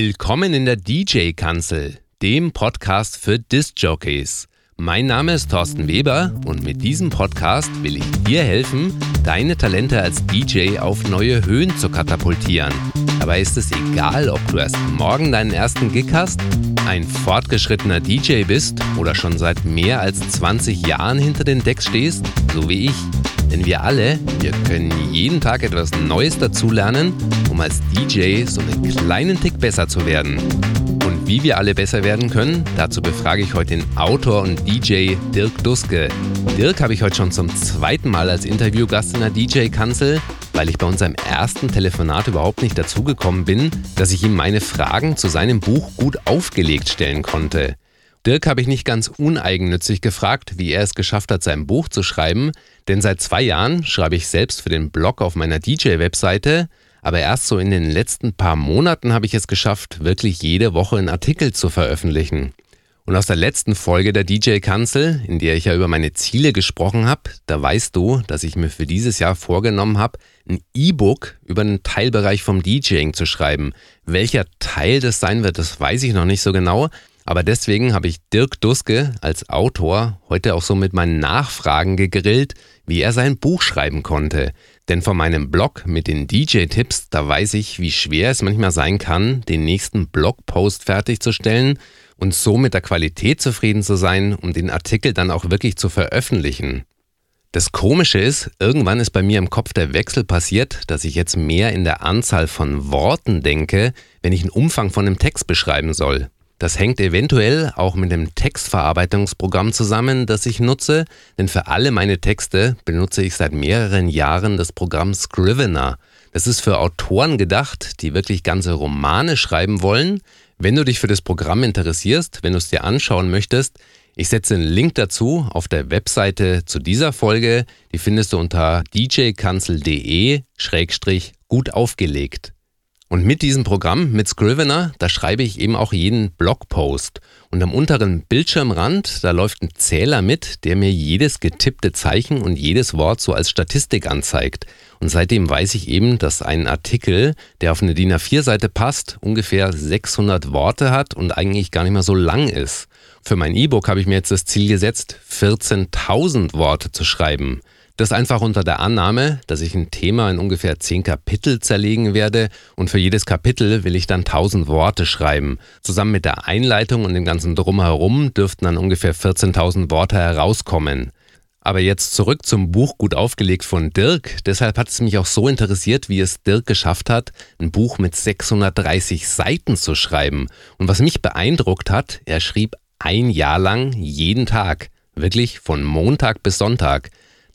Willkommen in der DJ-Kanzel, dem Podcast für Disc-Jockeys. Mein Name ist Thorsten Weber und mit diesem Podcast will ich dir helfen, deine Talente als DJ auf neue Höhen zu katapultieren. Dabei ist es egal, ob du erst morgen deinen ersten Gig hast, ein fortgeschrittener DJ bist oder schon seit mehr als 20 Jahren hinter den Decks stehst, so wie ich. Denn wir alle, wir können jeden Tag etwas Neues dazulernen, um als DJ so einen kleinen Tick besser zu werden. Und wie wir alle besser werden können, dazu befrage ich heute den Autor und DJ Dirk Duske. Dirk habe ich heute schon zum zweiten Mal als Interviewgast in der DJ-Kanzel, weil ich bei unserem ersten Telefonat überhaupt nicht dazugekommen bin, dass ich ihm meine Fragen zu seinem Buch gut aufgelegt stellen konnte. Dirk habe ich nicht ganz uneigennützig gefragt, wie er es geschafft hat, sein Buch zu schreiben, denn seit zwei Jahren schreibe ich selbst für den Blog auf meiner DJ-Webseite, aber erst so in den letzten paar Monaten habe ich es geschafft, wirklich jede Woche einen Artikel zu veröffentlichen. Und aus der letzten Folge der DJ-Kanzel, in der ich ja über meine Ziele gesprochen habe, da weißt du, dass ich mir für dieses Jahr vorgenommen habe, ein E-Book über einen Teilbereich vom DJing zu schreiben. Welcher Teil das sein wird, das weiß ich noch nicht so genau, aber deswegen habe ich Dirk Duske als Autor heute auch so mit meinen Nachfragen gegrillt, wie er sein Buch schreiben konnte. Denn von meinem Blog mit den DJ-Tipps, da weiß ich, wie schwer es manchmal sein kann, den nächsten Blogpost fertigzustellen und so mit der Qualität zufrieden zu sein, um den Artikel dann auch wirklich zu veröffentlichen. Das Komische ist, irgendwann ist bei mir im Kopf der Wechsel passiert, dass ich jetzt mehr in der Anzahl von Worten denke, wenn ich einen Umfang von einem Text beschreiben soll. Das hängt eventuell auch mit dem Textverarbeitungsprogramm zusammen, das ich nutze, denn für alle meine Texte benutze ich seit mehreren Jahren das Programm Scrivener. Das ist für Autoren gedacht, die wirklich ganze Romane schreiben wollen. Wenn du dich für das Programm interessierst, wenn du es dir anschauen möchtest, ich setze einen Link dazu auf der Webseite zu dieser Folge. Die findest du unter djkanzel.de-gut aufgelegt. Und mit diesem Programm, mit Scrivener, da schreibe ich eben auch jeden Blogpost. Und am unteren Bildschirmrand, da läuft ein Zähler mit, der mir jedes getippte Zeichen und jedes Wort so als Statistik anzeigt. Und seitdem weiß ich eben, dass ein Artikel, der auf eine DIN A4-Seite passt, ungefähr 600 Worte hat und eigentlich gar nicht mehr so lang ist. Für mein E-Book habe ich mir jetzt das Ziel gesetzt, 14.000 Worte zu schreiben. Das einfach unter der Annahme, dass ich ein Thema in ungefähr zehn Kapitel zerlegen werde und für jedes Kapitel will ich dann tausend Worte schreiben. Zusammen mit der Einleitung und dem ganzen Drumherum dürften dann ungefähr 14.000 Worte herauskommen. Aber jetzt zurück zum Buch gut aufgelegt von Dirk. Deshalb hat es mich auch so interessiert, wie es Dirk geschafft hat, ein Buch mit 630 Seiten zu schreiben. Und was mich beeindruckt hat, er schrieb ein Jahr lang jeden Tag. Wirklich von Montag bis Sonntag.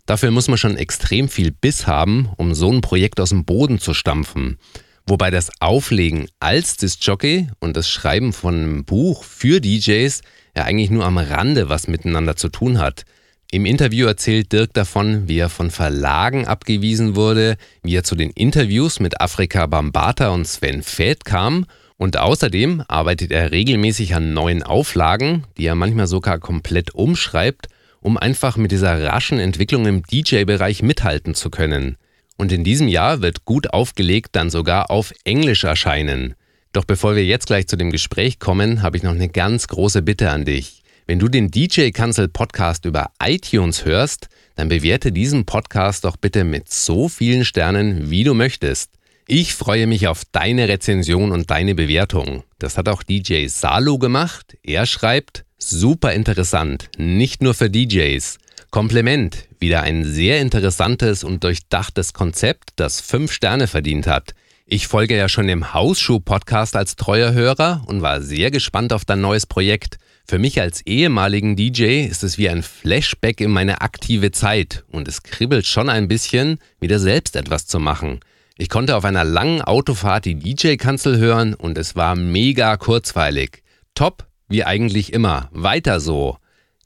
Dafür muss man schon extrem viel Biss haben, um so ein Projekt aus dem Boden zu stampfen. Wobei das Auflegen als Disc-Jockey und das Schreiben von einem Buch für DJs ja eigentlich nur am Rande was miteinander zu tun hat. Im Interview erzählt Dirk davon, wie er von Verlagen abgewiesen wurde, wie er zu den Interviews mit Afrika Bambata und Sven Feld kam und außerdem arbeitet er regelmäßig an neuen Auflagen, die er manchmal sogar komplett umschreibt um einfach mit dieser raschen Entwicklung im DJ-Bereich mithalten zu können. Und in diesem Jahr wird gut aufgelegt dann sogar auf Englisch erscheinen. Doch bevor wir jetzt gleich zu dem Gespräch kommen, habe ich noch eine ganz große Bitte an dich. Wenn du den DJ Cancel Podcast über iTunes hörst, dann bewerte diesen Podcast doch bitte mit so vielen Sternen, wie du möchtest. Ich freue mich auf deine Rezension und deine Bewertung. Das hat auch DJ Salo gemacht. Er schreibt, Super interessant, nicht nur für DJs. Kompliment, wieder ein sehr interessantes und durchdachtes Konzept, das fünf Sterne verdient hat. Ich folge ja schon dem Hausschuh-Podcast als treuer Hörer und war sehr gespannt auf dein neues Projekt. Für mich als ehemaligen DJ ist es wie ein Flashback in meine aktive Zeit und es kribbelt schon ein bisschen, wieder selbst etwas zu machen. Ich konnte auf einer langen Autofahrt die DJ-Kanzel hören und es war mega kurzweilig. Top, wie eigentlich immer. Weiter so.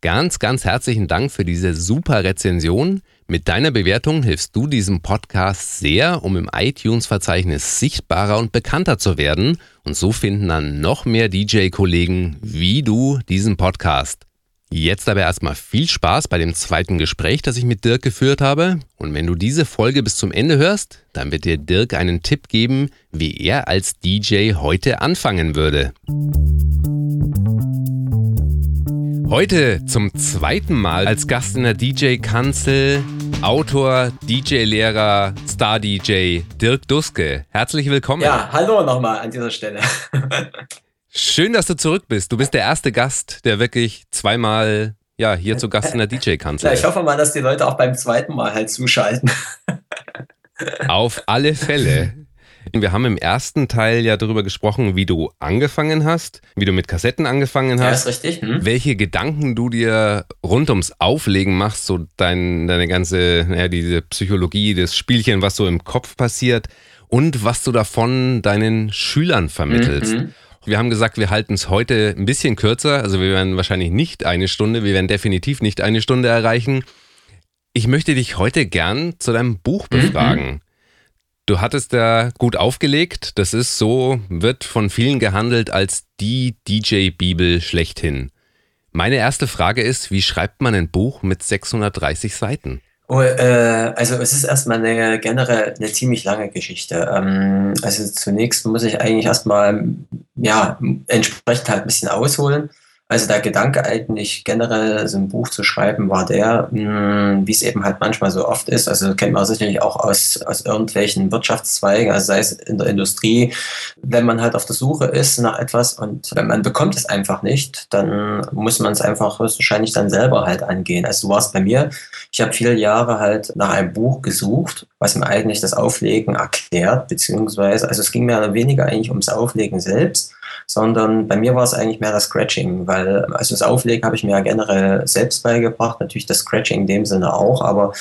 Ganz, ganz herzlichen Dank für diese super Rezension. Mit deiner Bewertung hilfst du diesem Podcast sehr, um im iTunes-Verzeichnis sichtbarer und bekannter zu werden. Und so finden dann noch mehr DJ-Kollegen wie du diesen Podcast. Jetzt aber erstmal viel Spaß bei dem zweiten Gespräch, das ich mit Dirk geführt habe. Und wenn du diese Folge bis zum Ende hörst, dann wird dir Dirk einen Tipp geben, wie er als DJ heute anfangen würde. Heute zum zweiten Mal als Gast in der DJ-Kanzel Autor, DJ-Lehrer, Star-DJ Dirk Duske. Herzlich willkommen. Ja, hallo nochmal an dieser Stelle. Schön, dass du zurück bist. Du bist der erste Gast, der wirklich zweimal ja, hier zu Gast in der DJ-Kanzel ist. Ja, ich hoffe mal, dass die Leute auch beim zweiten Mal halt zuschalten. Auf alle Fälle. Wir haben im ersten Teil ja darüber gesprochen, wie du angefangen hast, wie du mit Kassetten angefangen hast. Ja, ist richtig. Hm. Welche Gedanken du dir rund ums Auflegen machst, so dein, deine ganze, ja, diese Psychologie, das Spielchen, was so im Kopf passiert und was du davon deinen Schülern vermittelst. Mhm. Wir haben gesagt, wir halten es heute ein bisschen kürzer. Also wir werden wahrscheinlich nicht eine Stunde, wir werden definitiv nicht eine Stunde erreichen. Ich möchte dich heute gern zu deinem Buch mhm. befragen. Mhm. Du hattest da gut aufgelegt. Das ist so, wird von vielen gehandelt als die DJ-Bibel schlechthin. Meine erste Frage ist, wie schreibt man ein Buch mit 630 Seiten? Oh, äh, also es ist erstmal eine generell eine ziemlich lange Geschichte. Ähm, also zunächst muss ich eigentlich erstmal ja entsprechend halt ein bisschen ausholen. Also der Gedanke eigentlich generell so ein Buch zu schreiben war der, hm, wie es eben halt manchmal so oft ist. Also kennt man sicherlich auch aus, aus irgendwelchen Wirtschaftszweigen, also sei es in der Industrie, wenn man halt auf der Suche ist nach etwas und wenn man bekommt es einfach nicht, dann muss man es einfach höchstwahrscheinlich dann selber halt angehen. Also du warst bei mir, ich habe viele Jahre halt nach einem Buch gesucht, was mir eigentlich das Auflegen erklärt, beziehungsweise, also es ging oder weniger eigentlich ums Auflegen selbst sondern bei mir war es eigentlich mehr das Scratching, weil also das Auflegen habe ich mir ja generell selbst beigebracht, natürlich das Scratching in dem Sinne auch, aber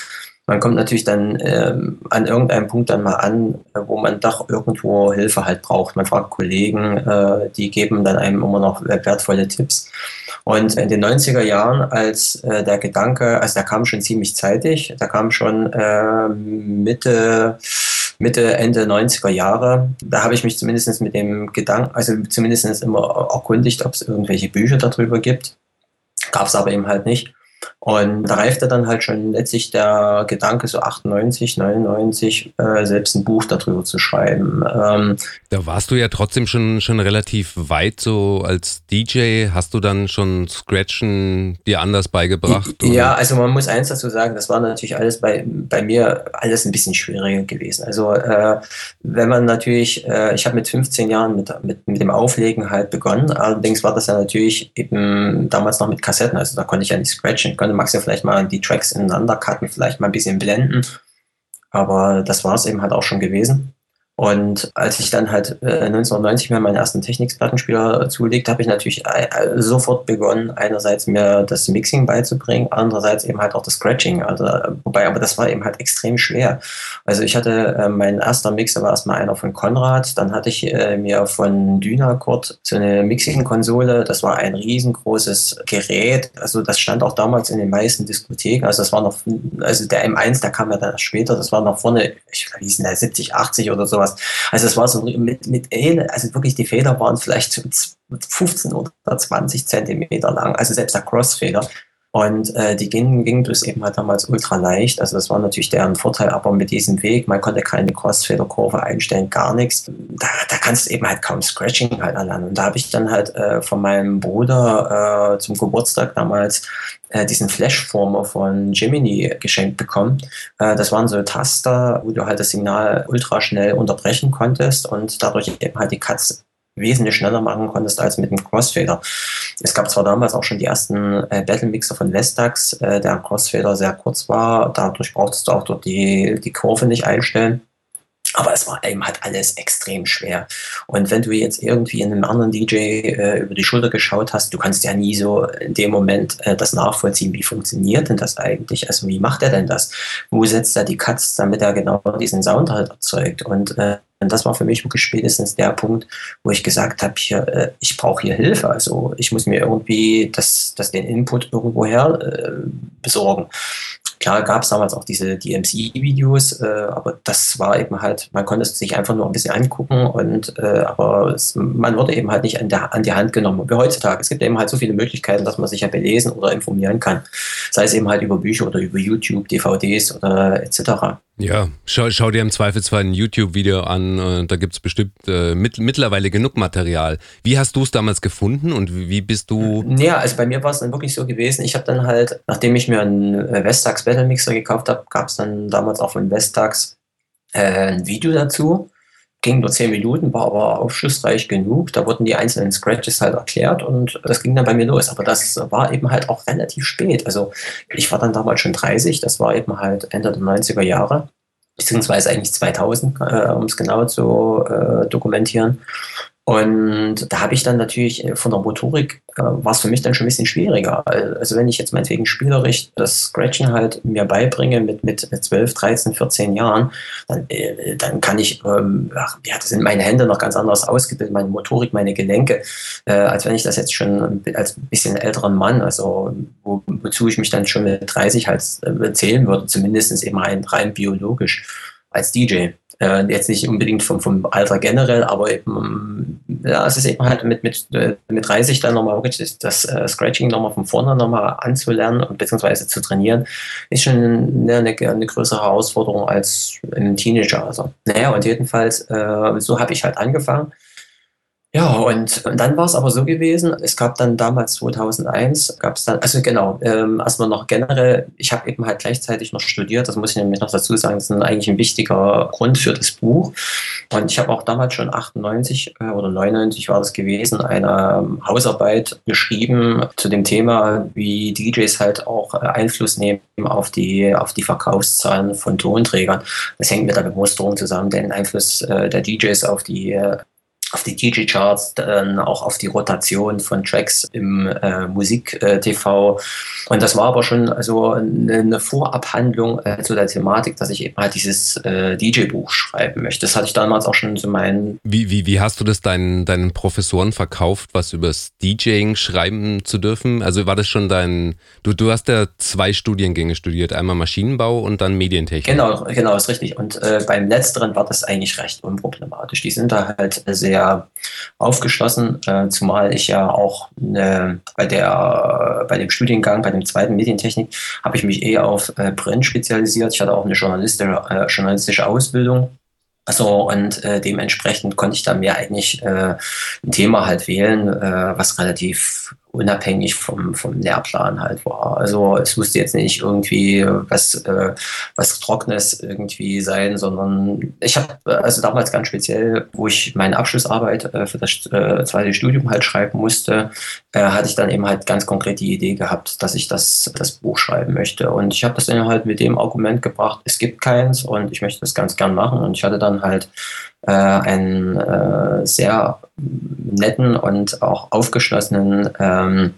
man kommt natürlich dann ähm, an irgendeinem Punkt dann mal an, wo man doch irgendwo Hilfe halt braucht. Man fragt Kollegen, äh, die geben dann einem immer noch wertvolle Tipps. Und in den 90er Jahren, als äh, der Gedanke, also der kam schon ziemlich zeitig, da kam schon äh, Mitte Mitte, Ende 90er Jahre. Da habe ich mich zumindest mit dem Gedanken, also zumindest immer erkundigt, ob es irgendwelche Bücher darüber gibt. Gab es aber eben halt nicht. Und da reifte dann halt schon letztlich der Gedanke, so 98, 99, äh, selbst ein Buch darüber zu schreiben. Ähm, da warst du ja trotzdem schon, schon relativ weit so als DJ. Hast du dann schon Scratchen dir anders beigebracht? Oder? Ja, also man muss eins dazu sagen, das war natürlich alles bei, bei mir alles ein bisschen schwieriger gewesen. Also äh, wenn man natürlich, äh, ich habe mit 15 Jahren mit, mit, mit dem Auflegen halt begonnen, allerdings war das ja natürlich eben damals noch mit Kassetten, also da konnte ich ja nicht scratchen, könnte Max ja vielleicht mal die Tracks ineinander cutten, vielleicht mal ein bisschen blenden. Aber das war es eben halt auch schon gewesen. Und als ich dann halt äh, 1990 mir meinen ersten Technics-Plattenspieler zulegte, habe ich natürlich äh, sofort begonnen, einerseits mir das Mixing beizubringen, andererseits eben halt auch das Scratching. Also, wobei, aber das war eben halt extrem schwer. Also ich hatte, äh, mein erster Mixer war erstmal einer von Konrad, dann hatte ich äh, mir von Dynacort so eine Mixing-Konsole, das war ein riesengroßes Gerät, also das stand auch damals in den meisten Diskotheken, also das war noch, also der M1, der kam ja dann später, das war noch vorne, ich weiß nicht, 70, 80 oder sowas sowas. Also es war so mit, mit also wirklich die Feder waren vielleicht 15 oder 20 Zentimeter lang, also selbst der Crossfeder. Und äh, die gingen, gingen das eben halt damals ultra leicht. Also das war natürlich deren Vorteil, aber mit diesem Weg, man konnte keine Crossfeder-Kurve einstellen, gar nichts. Da, da kannst du eben halt kaum Scratching halt erlernen. Und da habe ich dann halt äh, von meinem Bruder äh, zum Geburtstag damals äh, diesen Flashformer von Gemini geschenkt bekommen. Äh, das waren so Taster, wo du halt das Signal ultra schnell unterbrechen konntest und dadurch eben halt die Cuts wesentlich schneller machen konntest als mit dem Crossfader. Es gab zwar damals auch schon die ersten äh, Battle Mixer von Vestax, äh, der Crossfader sehr kurz war, dadurch brauchtest du auch dort die, die Kurve nicht einstellen. Aber es war eben halt alles extrem schwer. Und wenn du jetzt irgendwie in einem anderen DJ äh, über die Schulter geschaut hast, du kannst ja nie so in dem Moment äh, das nachvollziehen, wie funktioniert denn das eigentlich? Also wie macht er denn das? Wo setzt er die Cuts, damit er genau diesen Sound halt erzeugt? Und äh, und das war für mich wirklich spätestens der Punkt, wo ich gesagt habe, äh, ich brauche hier Hilfe. Also ich muss mir irgendwie das, das den Input irgendwoher äh, besorgen. Klar gab es damals auch diese DMC-Videos, äh, aber das war eben halt, man konnte es sich einfach nur ein bisschen angucken und äh, aber es, man wurde eben halt nicht an, der, an die Hand genommen. Wie heutzutage. Es gibt eben halt so viele Möglichkeiten, dass man sich ja belesen oder informieren kann. Sei es eben halt über Bücher oder über YouTube, DVDs oder etc. Ja, schau, schau dir im Zweifelsfall ein YouTube-Video an, äh, da gibt's bestimmt äh, mit, mittlerweile genug Material. Wie hast du es damals gefunden und wie bist du? Ja, also bei mir war es dann wirklich so gewesen, ich habe dann halt, nachdem ich mir einen äh, Vestax Battle Mixer gekauft habe, gab es dann damals auch von Vestax äh, ein Video dazu. Ging nur zehn Minuten, war aber aufschlussreich genug. Da wurden die einzelnen Scratches halt erklärt und das ging dann bei mir los. Aber das war eben halt auch relativ spät. Also ich war dann damals schon 30, das war eben halt Ende der 90er Jahre beziehungsweise eigentlich 2000, äh, um es genau zu äh, dokumentieren. Und da habe ich dann natürlich äh, von der Motorik, äh, war es für mich dann schon ein bisschen schwieriger. Also wenn ich jetzt meinetwegen spielerisch das Scratchen halt mir beibringe mit, mit 12, 13, 14 Jahren, dann, äh, dann kann ich, ähm, ach, ja, das sind meine Hände noch ganz anders ausgebildet, meine Motorik, meine Gelenke, äh, als wenn ich das jetzt schon als bisschen älteren Mann, also wo, wozu ich mich dann schon mit 30 halt äh, zählen würde, zumindest eben rein, rein biologisch als DJ. Äh, jetzt nicht unbedingt vom, vom Alter generell, aber eben, ja, es ist eben halt mit, mit, äh, mit 30 dann nochmal wirklich das, das äh, Scratching nochmal von vorne nochmal anzulernen und beziehungsweise zu trainieren, ist schon eine, eine, eine größere Herausforderung als im Teenager. Also, naja, und jedenfalls, äh, so habe ich halt angefangen. Ja, und, und dann war es aber so gewesen, es gab dann damals 2001, gab es dann, also genau, ähm, erstmal noch generell, ich habe eben halt gleichzeitig noch studiert, das muss ich nämlich noch dazu sagen, das ist eigentlich ein wichtiger Grund für das Buch. Und ich habe auch damals schon 98 äh, oder 99 war das gewesen, eine ähm, Hausarbeit geschrieben zu dem Thema, wie DJs halt auch äh, Einfluss nehmen auf die, auf die Verkaufszahlen von Tonträgern. Das hängt mit der Bemusterung zusammen, den Einfluss äh, der DJs auf die äh, auf die DJ-Charts, dann auch auf die Rotation von Tracks im äh, Musik-TV. und das war aber schon also eine, Vorabhandlung äh, zu der Thematik, dass ich eben halt dieses äh, DJ-Buch schreiben möchte. Das hatte ich damals auch schon zu meinen. Wie, wie, wie hast du das deinen, deinen Professoren verkauft, was übers DJing schreiben zu dürfen? Also war das schon dein, du, du hast ja zwei Studiengänge studiert, einmal Maschinenbau und dann Medientechnik. Genau, genau, ist richtig. Und äh, beim letzteren war das eigentlich recht unproblematisch. Die sind da halt sehr sehr aufgeschlossen, äh, zumal ich ja auch äh, bei, der, bei dem Studiengang, bei dem zweiten Medientechnik, habe ich mich eher auf äh, Print spezialisiert. Ich hatte auch eine journalistische, äh, journalistische Ausbildung. Also und äh, dementsprechend konnte ich da mir eigentlich äh, ein Thema halt wählen, äh, was relativ unabhängig vom, vom Lehrplan halt war. Also es musste jetzt nicht irgendwie was, äh, was Trockenes irgendwie sein, sondern ich habe also damals ganz speziell, wo ich meine Abschlussarbeit äh, für das äh, zweite Studium halt schreiben musste, äh, hatte ich dann eben halt ganz konkret die Idee gehabt, dass ich das, das Buch schreiben möchte. Und ich habe das dann halt mit dem Argument gebracht, es gibt keins und ich möchte das ganz gern machen. Und ich hatte dann halt äh, einen äh, sehr netten und auch aufgeschlossenen ähm,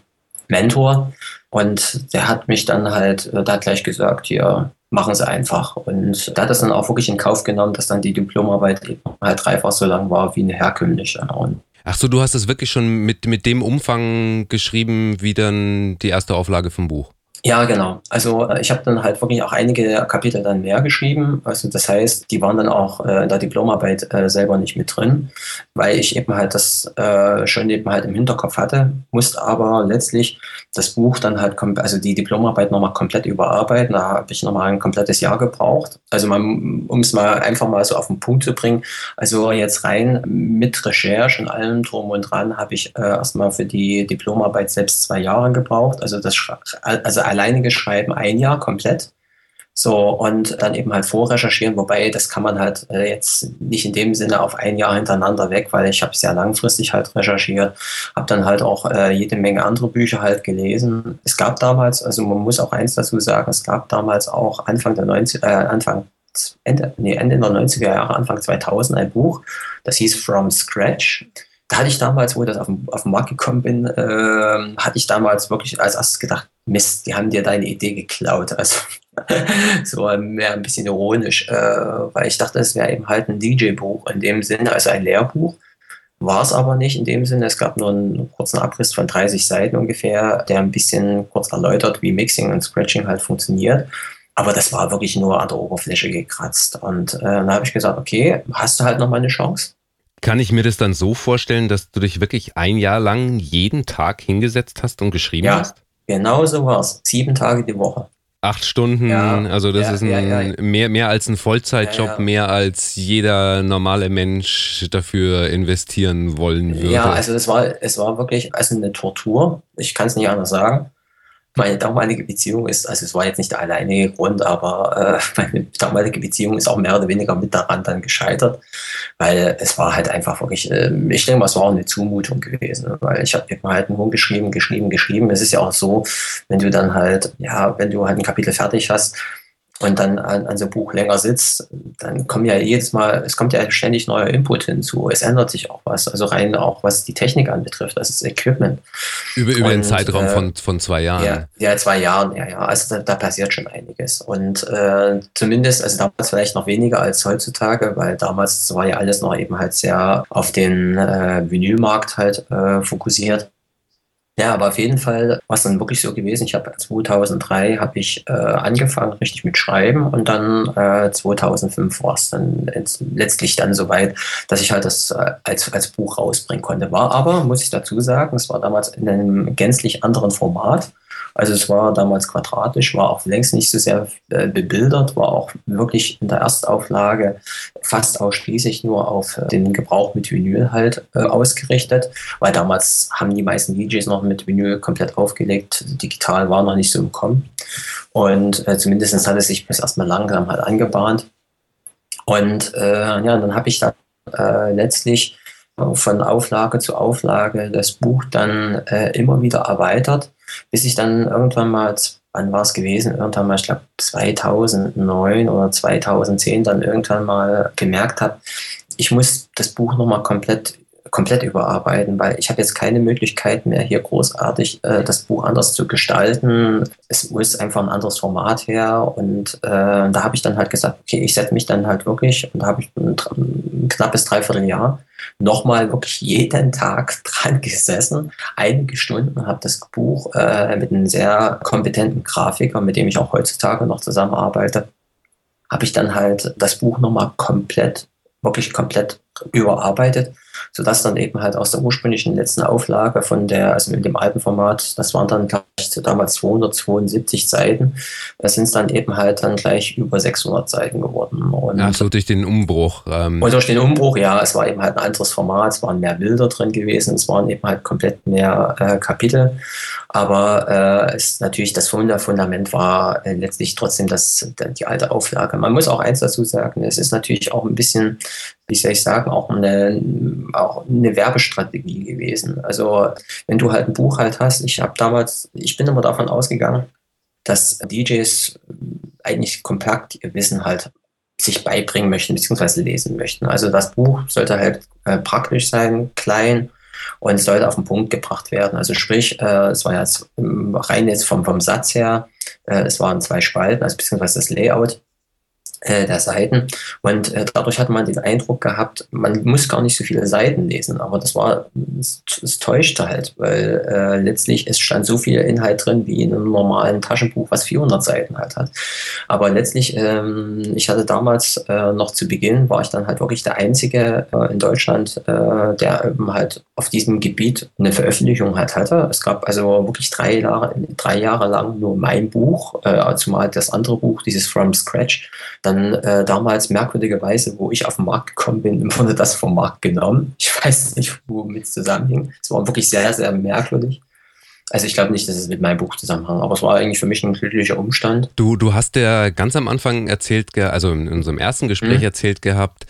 Mentor. Und der hat mich dann halt, äh, da hat gleich gesagt, hier, machen Sie einfach. Und da hat das dann auch wirklich in Kauf genommen, dass dann die Diplomarbeit halt dreifach so lang war wie eine herkömmliche. Und Ach so, du hast es wirklich schon mit, mit dem Umfang geschrieben, wie dann die erste Auflage vom Buch? Ja, genau. Also äh, ich habe dann halt wirklich auch einige Kapitel dann mehr geschrieben. Also das heißt, die waren dann auch äh, in der Diplomarbeit äh, selber nicht mit drin, weil ich eben halt das äh, schon eben halt im Hinterkopf hatte, musste aber letztlich das Buch dann halt, also die Diplomarbeit nochmal komplett überarbeiten. Da habe ich nochmal ein komplettes Jahr gebraucht. Also um es mal einfach mal so auf den Punkt zu bringen. Also jetzt rein mit Recherche und allem drum und dran habe ich äh, erstmal für die Diplomarbeit selbst zwei Jahre gebraucht. Also das also alleinige Schreiben ein Jahr komplett. So, und dann eben halt vorrecherchieren, wobei das kann man halt äh, jetzt nicht in dem Sinne auf ein Jahr hintereinander weg, weil ich habe sehr langfristig halt recherchiert, habe dann halt auch äh, jede Menge andere Bücher halt gelesen. Es gab damals, also man muss auch eins dazu sagen, es gab damals auch Anfang der 90, äh, Anfang Ende, nee, Ende der 90er Jahre, Anfang 2000 ein Buch, das hieß From Scratch da hatte ich damals, wo ich das auf den, auf den Markt gekommen bin, äh, hatte ich damals wirklich als erstes gedacht, Mist, die haben dir deine Idee geklaut. Also so mehr ein bisschen ironisch, äh, weil ich dachte, es wäre eben halt ein DJ-Buch in dem Sinne, also ein Lehrbuch. War es aber nicht in dem Sinne. Es gab nur einen kurzen Abriss von 30 Seiten ungefähr, der ein bisschen kurz erläutert, wie Mixing und Scratching halt funktioniert. Aber das war wirklich nur an der Oberfläche gekratzt. Und äh, dann habe ich gesagt, okay, hast du halt noch mal eine Chance. Kann ich mir das dann so vorstellen, dass du dich wirklich ein Jahr lang jeden Tag hingesetzt hast und geschrieben ja, hast? Genau so war es. Sieben Tage die Woche. Acht Stunden, ja, also das ja, ist ein, ja, Mehr, mehr als ein Vollzeitjob, mehr als jeder normale Mensch dafür investieren wollen würde. Ja, also es war, es war wirklich also eine Tortur. Ich kann es nicht anders sagen meine damalige Beziehung ist, also es war jetzt nicht der alleinige Grund, aber äh, meine damalige Beziehung ist auch mehr oder weniger mit daran dann gescheitert, weil es war halt einfach wirklich, äh, ich denke mal, es war eine Zumutung gewesen, weil ich habe halt nur geschrieben, geschrieben, geschrieben. Es ist ja auch so, wenn du dann halt, ja, wenn du halt ein Kapitel fertig hast, und dann an, an so einem Buch länger sitzt, dann kommen ja jedes Mal, es kommt ja ständig neuer Input hinzu. Es ändert sich auch was, also rein auch was die Technik anbetrifft, das ist Equipment. Über, über und, den Zeitraum äh, von, von zwei Jahren. Ja, ja, zwei Jahren, ja, ja. Also da, da passiert schon einiges. Und äh, zumindest, also damals vielleicht noch weniger als heutzutage, weil damals war ja alles noch eben halt sehr auf den äh, Vinylmarkt halt äh, fokussiert. Ja, aber auf jeden Fall war es dann wirklich so gewesen. Ich habe 2003 habe ich äh, angefangen richtig mit Schreiben und dann äh, 2005 war es dann letztlich dann soweit, dass ich halt das äh, als, als Buch rausbringen konnte. War aber, muss ich dazu sagen, es war damals in einem gänzlich anderen Format. Also es war damals quadratisch, war auch längst nicht so sehr äh, bebildert, war auch wirklich in der Erstauflage fast ausschließlich nur auf äh, den Gebrauch mit Vinyl halt äh, ausgerichtet, weil damals haben die meisten DJs noch mit Vinyl komplett aufgelegt, digital war noch nicht so im Kommen. Und äh, zumindest hat es sich bis erstmal langsam halt angebahnt. Und äh, ja, dann habe ich dann äh, letztlich von Auflage zu Auflage das Buch dann äh, immer wieder erweitert bis ich dann irgendwann mal, wann war es gewesen, irgendwann mal, ich glaube 2009 oder 2010 dann irgendwann mal gemerkt habe, ich muss das Buch nochmal komplett komplett überarbeiten, weil ich habe jetzt keine Möglichkeit mehr, hier großartig äh, das Buch anders zu gestalten. Es muss einfach ein anderes Format her. Und äh, da habe ich dann halt gesagt, okay, ich setze mich dann halt wirklich, und da habe ich ein, ein knappes Dreivierteljahr nochmal wirklich jeden Tag dran gesessen, einige Stunden, habe das Buch äh, mit einem sehr kompetenten Grafiker, mit dem ich auch heutzutage noch zusammenarbeite, habe ich dann halt das Buch nochmal komplett, wirklich komplett überarbeitet sodass dann eben halt aus der ursprünglichen letzten Auflage von der, also in dem alten Format, das waren dann gleich damals 272 Seiten, da sind es dann eben halt dann gleich über 600 Seiten geworden. Und ja, so durch den Umbruch. Ähm. Und durch den Umbruch, ja, es war eben halt ein anderes Format, es waren mehr Bilder drin gewesen, es waren eben halt komplett mehr äh, Kapitel, aber äh, es natürlich das Fundament war äh, letztlich trotzdem das, die alte Auflage. Man muss auch eins dazu sagen, es ist natürlich auch ein bisschen wie soll ich sagen, auch eine, auch eine Werbestrategie gewesen. Also wenn du halt ein Buch halt hast, ich habe damals, ich bin immer davon ausgegangen, dass DJs eigentlich kompakt ihr Wissen halt sich beibringen möchten, beziehungsweise lesen möchten. Also das Buch sollte halt äh, praktisch sein, klein und es sollte auf den Punkt gebracht werden. Also sprich, äh, es war jetzt rein jetzt vom, vom Satz her, äh, es waren zwei Spalten, also beziehungsweise das Layout der Seiten. Und äh, dadurch hat man den Eindruck gehabt, man muss gar nicht so viele Seiten lesen. Aber das war, es, es täuschte halt, weil äh, letztlich es stand so viel Inhalt drin wie in einem normalen Taschenbuch, was 400 Seiten halt hat. Aber letztlich, ähm, ich hatte damals äh, noch zu Beginn, war ich dann halt wirklich der Einzige äh, in Deutschland, äh, der eben halt auf diesem Gebiet eine Veröffentlichung halt hatte. Es gab also wirklich drei Jahre, drei Jahre lang nur mein Buch, zumal das andere Buch, dieses From Scratch, dann äh, damals merkwürdigerweise, wo ich auf den Markt gekommen bin, wurde das vom Markt genommen. Ich weiß nicht, womit es zusammenhing. Es war wirklich sehr, sehr merkwürdig. Also ich glaube nicht, dass es mit meinem Buch zusammenhängt, aber es war eigentlich für mich ein glücklicher Umstand. Du, du hast ja ganz am Anfang erzählt, also in unserem ersten Gespräch mhm. erzählt gehabt,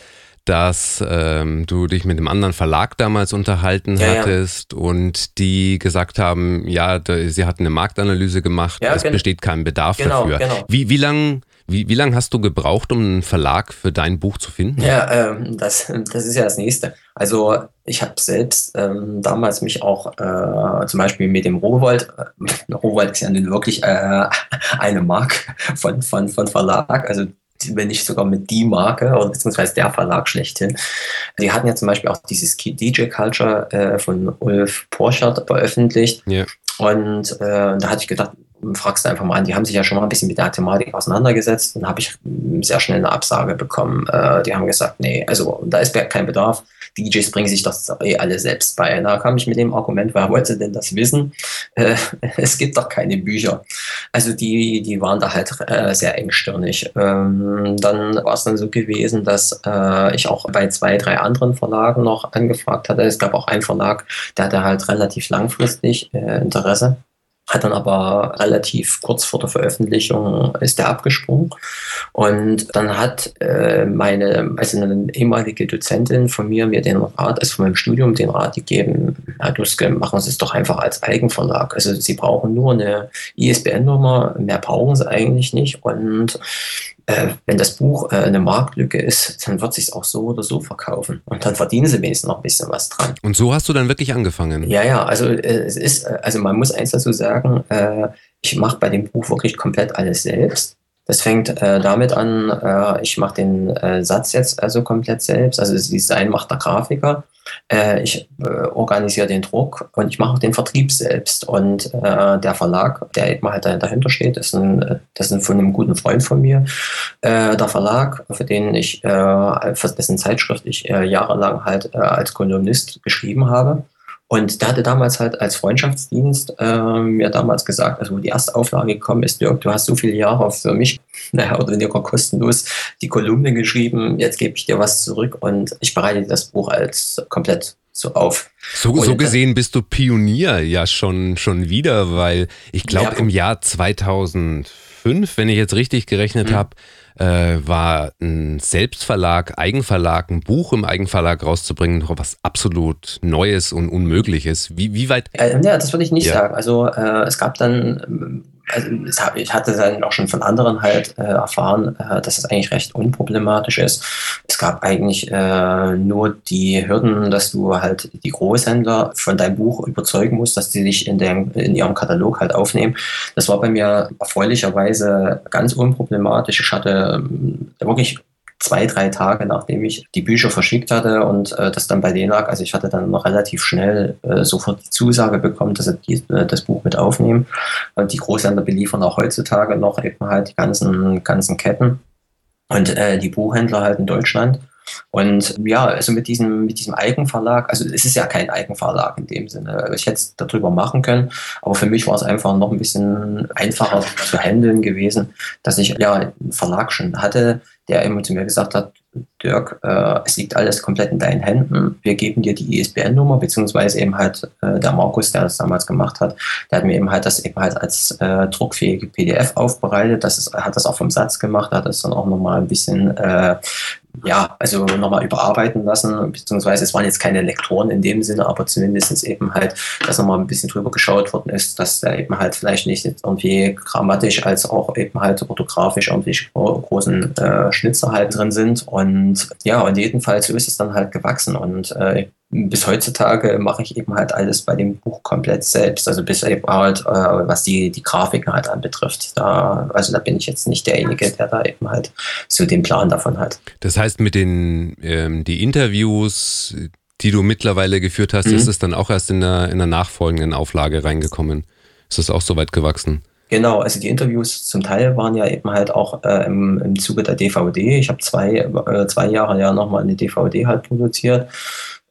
dass ähm, du dich mit einem anderen Verlag damals unterhalten ja, hattest ja. und die gesagt haben, ja, da, sie hatten eine Marktanalyse gemacht, ja, es besteht kein Bedarf genau, dafür. Genau. Wie, wie lange wie, wie lange hast du gebraucht, um einen Verlag für dein Buch zu finden? Ja, ähm, das, das ist ja das Nächste. Also ich habe selbst ähm, damals mich auch äh, zum Beispiel mit dem Rowold, äh, Rowold ist ja nun wirklich äh, eine Marke von, von, von Verlag, also wenn nicht sogar mit die Marke oder beziehungsweise der Verlag schlechthin. Die hatten ja zum Beispiel auch dieses DJ Culture äh, von Ulf Porschert veröffentlicht. Yeah. Und äh, da hatte ich gedacht, fragst du einfach mal an, die haben sich ja schon mal ein bisschen mit der Thematik auseinandergesetzt. Dann habe ich sehr schnell eine Absage bekommen. Äh, die haben gesagt, nee, also da ist kein Bedarf. DJs bringen sich das eh alle selbst bei. Da kam ich mit dem Argument, wer wollte denn das wissen? Äh, es gibt doch keine Bücher. Also die, die waren da halt äh, sehr engstirnig. Ähm, dann war es dann so gewesen, dass äh, ich auch bei zwei, drei anderen Verlagen noch angefragt hatte. Es gab auch einen Verlag, der hatte halt relativ langfristig äh, Interesse hat dann aber relativ kurz vor der Veröffentlichung ist er abgesprungen. Und dann hat äh, meine, also eine ehemalige Dozentin von mir mir den Rat, also von meinem Studium den Rat gegeben, Herr Duske, machen Sie es doch einfach als Eigenverlag. Also Sie brauchen nur eine ISBN-Nummer, mehr brauchen Sie eigentlich nicht. Und äh, wenn das Buch äh, eine Marktlücke ist, dann wird sich auch so oder so verkaufen. Und dann verdienen sie wenigstens noch ein bisschen was dran. Und so hast du dann wirklich angefangen? Ja, ja, also äh, es ist, äh, also man muss eins dazu sagen, äh, ich mache bei dem Buch wirklich komplett alles selbst. Das fängt äh, damit an, äh, ich mache den äh, Satz jetzt also komplett selbst. Also das Design macht der Grafiker. Äh, ich äh, organisiere den Druck und ich mache auch den Vertrieb selbst. Und äh, der Verlag, der eben halt dahinter steht, ist, ein, das ist von einem guten Freund von mir. der Verlag, für den ich, für dessen Zeitschrift ich jahrelang halt als Kolumnist geschrieben habe. Und der hatte damals halt als Freundschaftsdienst äh, mir damals gesagt, also wo die erste Auflage gekommen ist, Dirk, du hast so viele Jahre für mich, naja, oder weniger kostenlos die Kolumne geschrieben, jetzt gebe ich dir was zurück und ich bereite das Buch als komplett so auf. So, so gesehen bist du Pionier ja schon, schon wieder, weil ich glaube ja, im Jahr 2005, wenn ich jetzt richtig gerechnet mhm. habe, äh, war ein Selbstverlag, Eigenverlag, ein Buch im Eigenverlag rauszubringen, was absolut Neues und Unmögliches. Wie, wie weit? Ja, das würde ich nicht ja. sagen. Also äh, es gab dann also ich hatte dann auch schon von anderen halt äh, erfahren, äh, dass es eigentlich recht unproblematisch ist. Es gab eigentlich äh, nur die Hürden, dass du halt die Großhändler von deinem Buch überzeugen musst, dass die dich in, dem, in ihrem Katalog halt aufnehmen. Das war bei mir erfreulicherweise ganz unproblematisch. Ich hatte ähm, wirklich zwei, drei Tage, nachdem ich die Bücher verschickt hatte und äh, das dann bei denen lag. Also ich hatte dann noch relativ schnell äh, sofort die Zusage bekommen, dass sie die, äh, das Buch mit aufnehmen. Und die Großhändler beliefern auch heutzutage noch eben halt die ganzen, ganzen Ketten und äh, die Buchhändler halt in Deutschland. Und ja, also mit diesem, mit diesem Eigenverlag, also es ist ja kein Eigenverlag in dem Sinne. Ich hätte es darüber machen können, aber für mich war es einfach noch ein bisschen einfacher zu handeln gewesen, dass ich ja einen Verlag schon hatte, der immer zu mir gesagt hat, Dirk, äh, es liegt alles komplett in deinen Händen. Wir geben dir die ISBN-Nummer, beziehungsweise eben halt äh, der Markus, der das damals gemacht hat, der hat mir eben halt das eben halt als äh, druckfähige PDF aufbereitet. Das ist, hat das auch vom Satz gemacht, hat das dann auch nochmal ein bisschen äh, ja, also nochmal überarbeiten lassen, beziehungsweise es waren jetzt keine Lektoren in dem Sinne, aber zumindest eben halt, dass nochmal ein bisschen drüber geschaut worden ist, dass da eben halt vielleicht nicht irgendwie grammatisch als auch eben halt orthografisch irgendwie großen äh, Schnitzer halt drin sind. Und ja, und jedenfalls so ist es dann halt gewachsen und äh, bis heutzutage mache ich eben halt alles bei dem Buch komplett selbst. Also bis eben halt, äh, was die, die Grafiken halt anbetrifft. Da, also da bin ich jetzt nicht derjenige, der da eben halt so den Plan davon hat. Das heißt, mit den ähm, die Interviews, die du mittlerweile geführt hast, mhm. ist es dann auch erst in der, in der nachfolgenden Auflage reingekommen. Ist das auch so weit gewachsen? Genau, also die Interviews zum Teil waren ja eben halt auch äh, im, im Zuge der DVD. Ich habe zwei, äh, zwei Jahre ja nochmal eine DVD halt produziert.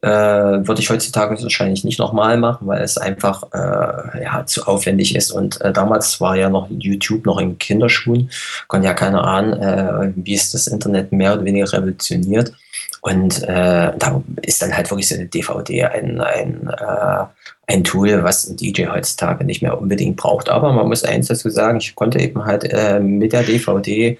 Äh, würde ich heutzutage wahrscheinlich nicht nochmal machen, weil es einfach äh, ja, zu aufwendig ist. Und äh, damals war ja noch YouTube noch in Kinderschuhen, konnte ja keiner ahnen, äh, wie es das Internet mehr oder weniger revolutioniert. Und äh, da ist dann halt wirklich so eine DVD ein, ein, äh, ein Tool, was ein DJ heutzutage nicht mehr unbedingt braucht. Aber man muss eins dazu sagen, ich konnte eben halt mit der DVD,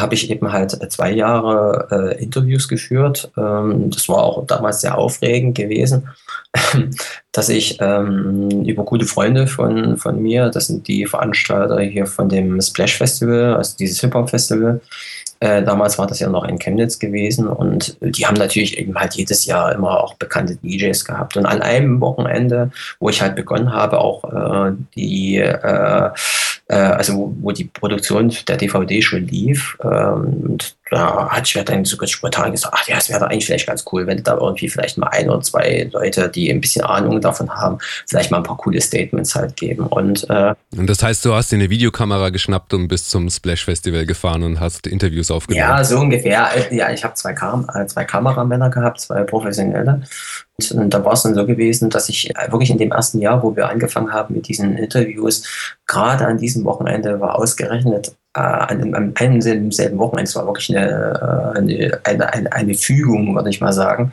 habe ich eben halt zwei Jahre äh, Interviews geführt. Ähm, das war auch damals sehr aufregend gewesen, dass ich ähm, über gute Freunde von, von mir, das sind die Veranstalter hier von dem Splash Festival, also dieses Hip-Hop-Festival, äh, damals war das ja noch in Chemnitz gewesen und die haben natürlich eben halt jedes Jahr immer auch bekannte DJs gehabt. Und an einem Wochenende, wo ich halt begonnen habe, auch äh, die, äh, also wo, wo, die Produktion der DVD schon lief, ähm, und da hatte ich mir dann sogar spontan gesagt, ach ja, es wäre eigentlich vielleicht ganz cool, wenn da irgendwie vielleicht mal ein oder zwei Leute, die ein bisschen Ahnung davon haben, vielleicht mal ein paar coole Statements halt geben. Und, äh, und das heißt, du hast dir eine Videokamera geschnappt und bist zum Splash Festival gefahren und hast Interviews aufgenommen? Ja, so ungefähr. Ja, ich habe zwei, Kam äh, zwei Kameramänner gehabt, zwei professionelle. Und da war es dann so gewesen, dass ich wirklich in dem ersten Jahr, wo wir angefangen haben mit diesen Interviews, gerade an diesem Wochenende war ausgerechnet äh, an, an einem selben Wochenende, es war wirklich eine, äh, eine, eine, eine, Fügung, würde ich mal sagen,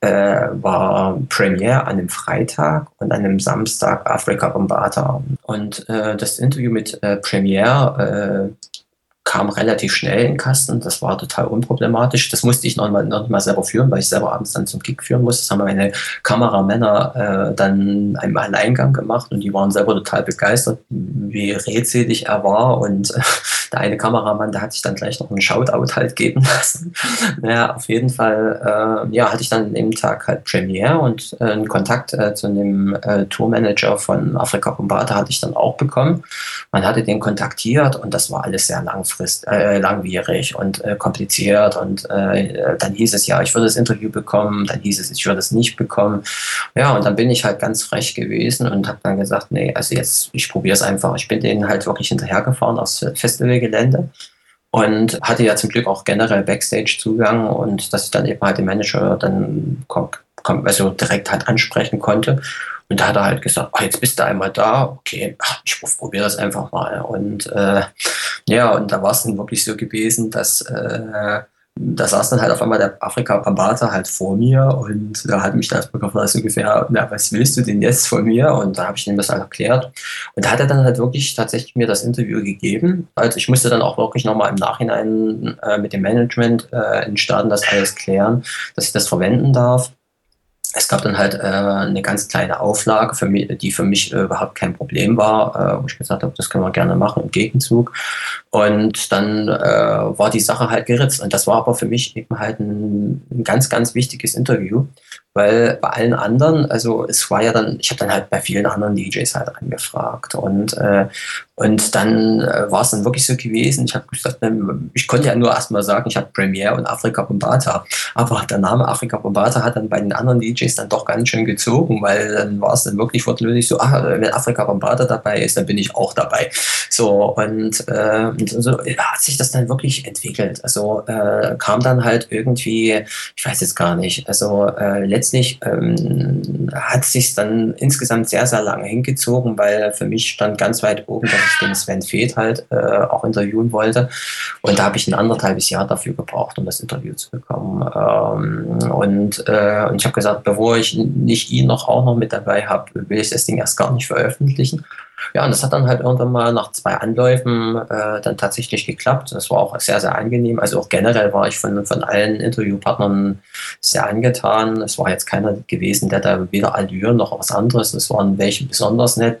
äh, war Premiere an einem Freitag und an einem Samstag Afrika Bombata. Und äh, das Interview mit äh, Premiere äh, kam relativ schnell in den Kasten. Das war total unproblematisch. Das musste ich noch mal, noch mal selber führen, weil ich selber abends dann zum Kick führen musste. Das haben meine Kameramänner äh, dann einem Alleingang gemacht und die waren selber total begeistert, wie redselig er war. Und äh, der eine Kameramann, der hat sich dann gleich noch einen Shoutout halt geben lassen. naja, auf jeden Fall, äh, ja, hatte ich dann an dem Tag halt Premiere und äh, einen Kontakt äh, zu dem äh, Tourmanager von Afrika Bombata hatte ich dann auch bekommen. Man hatte den kontaktiert und das war alles sehr langfristig langfrist, äh, langwierig und äh, kompliziert. Und äh, dann hieß es ja, ich würde das Interview bekommen, dann hieß es, ich würde es nicht bekommen. Ja, und dann bin ich halt ganz frech gewesen und habe dann gesagt, nee, also jetzt, ich probiere es einfach. Ich bin denen halt wirklich hinterhergefahren aufs Festivalgelände und hatte ja zum Glück auch generell Backstage-Zugang und dass ich dann eben halt den Manager dann also direkt halt ansprechen konnte. Und da hat er halt gesagt, oh, jetzt bist du einmal da, okay, ach, ich probiere das einfach mal. Und äh, ja, und da war es dann wirklich so gewesen, dass äh, da saß dann halt auf einmal der Afrika Pambata halt vor mir und da hat mich das gefragt, also ungefähr, na, was willst du denn jetzt von mir? Und da habe ich ihm das halt erklärt. Und da hat er dann halt wirklich tatsächlich mir das Interview gegeben. Also ich musste dann auch wirklich nochmal im Nachhinein äh, mit dem Management äh, in Staaten das alles klären, dass ich das verwenden darf es gab dann halt äh, eine ganz kleine Auflage, für mich, die für mich äh, überhaupt kein Problem war, äh, wo ich gesagt habe, das können wir gerne machen im Gegenzug. Und dann äh, war die Sache halt geritzt. Und das war aber für mich eben halt ein, ein ganz, ganz wichtiges Interview, weil bei allen anderen, also es war ja dann, ich habe dann halt bei vielen anderen DJs halt angefragt und äh, und dann äh, war es dann wirklich so gewesen. Ich habe gesagt, ich konnte ja nur erst mal sagen, ich habe Premiere und Afrika Bombata. Aber der Name Afrika Bombata hat dann bei den anderen DJs dann doch ganz schön gezogen, weil dann war es dann wirklich wortwörtlich so, ah, wenn Afrika Bombata dabei ist, dann bin ich auch dabei. So, und, äh, und so hat sich das dann wirklich entwickelt. Also äh, kam dann halt irgendwie, ich weiß jetzt gar nicht, also äh, letztlich ähm, hat sich dann insgesamt sehr, sehr lange hingezogen, weil für mich stand ganz weit oben, dass ich den Sven Feth halt äh, auch interviewen wollte. Und da habe ich ein anderthalbes Jahr dafür gebraucht, um das Interview zu bekommen. Ähm, und, äh, und ich habe gesagt, bevor ich nicht ihn noch auch noch mit dabei habe, will ich das Ding erst gar nicht veröffentlichen. Ja, und das hat dann halt irgendwann mal nach zwei Anläufen äh, dann tatsächlich geklappt. Das war auch sehr, sehr angenehm. Also auch generell war ich von, von allen Interviewpartnern sehr angetan. Es war jetzt keiner gewesen, der da weder Allüren noch was anderes. Es waren welche besonders nett,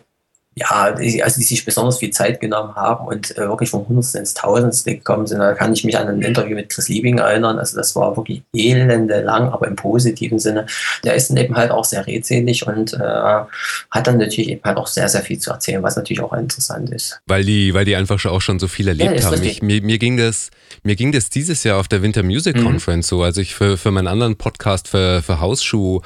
ja, die, also die sich besonders viel Zeit genommen haben und äh, wirklich vom Hundertsten ins Tausendste gekommen sind. Da kann ich mich an ein Interview mit Chris Liebing erinnern. Also das war wirklich elende lang, aber im positiven Sinne. Der ist dann eben halt auch sehr redselig und äh, hat dann natürlich eben halt auch sehr, sehr viel zu erzählen, was natürlich auch interessant ist. Weil die, weil die einfach auch schon so viel erlebt ja, haben. Ich, mir, mir, ging das, mir ging das dieses Jahr auf der Winter Music mhm. Conference mhm. so. Also ich für, für meinen anderen Podcast für, für Hausschuh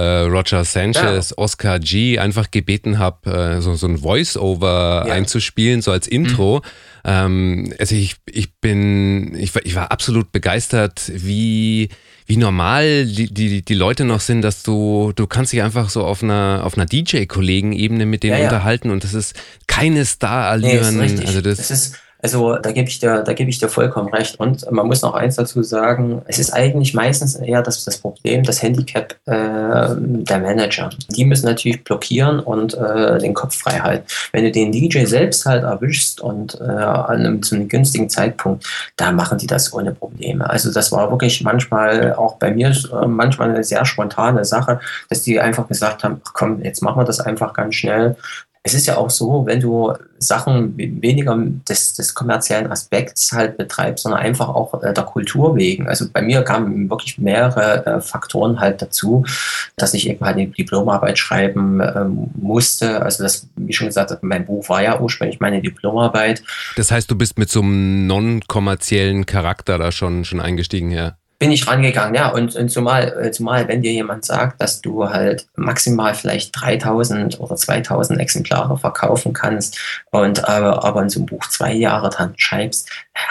Roger Sanchez, ja. Oscar G einfach gebeten habe, äh, so, so ein Voice-Over ja. einzuspielen, so als Intro. Mhm. Ähm, also ich, ich bin, ich war, ich war absolut begeistert, wie, wie normal die, die, die Leute noch sind, dass du, du kannst dich einfach so auf einer, auf einer DJ-Kollegen-Ebene mit denen ja, unterhalten und das ist keine Star-Allüren. Nee, also das, das ist also da gebe ich dir, da gebe ich dir vollkommen recht. Und man muss noch eins dazu sagen: Es ist eigentlich meistens eher das, das Problem, das Handicap äh, der Manager. Die müssen natürlich blockieren und äh, den Kopf frei halten. Wenn du den DJ selbst halt erwischst und äh, an einem, zu einem günstigen Zeitpunkt, da machen die das ohne Probleme. Also das war wirklich manchmal auch bei mir äh, manchmal eine sehr spontane Sache, dass die einfach gesagt haben: komm, jetzt machen wir das einfach ganz schnell es ist ja auch so, wenn du Sachen weniger des, des kommerziellen Aspekts halt betreibst, sondern einfach auch äh, der Kultur wegen. Also bei mir kamen wirklich mehrere äh, Faktoren halt dazu, dass ich eben halt eine Diplomarbeit schreiben ähm, musste. Also das, wie schon gesagt, mein Buch war ja ursprünglich meine Diplomarbeit. Das heißt, du bist mit so einem non-kommerziellen Charakter da schon, schon eingestiegen, ja? Bin ich rangegangen, ja. Und, und zumal, äh, zumal, wenn dir jemand sagt, dass du halt maximal vielleicht 3000 oder 2000 Exemplare verkaufen kannst und aber, aber in so einem Buch zwei Jahre dran schreibst,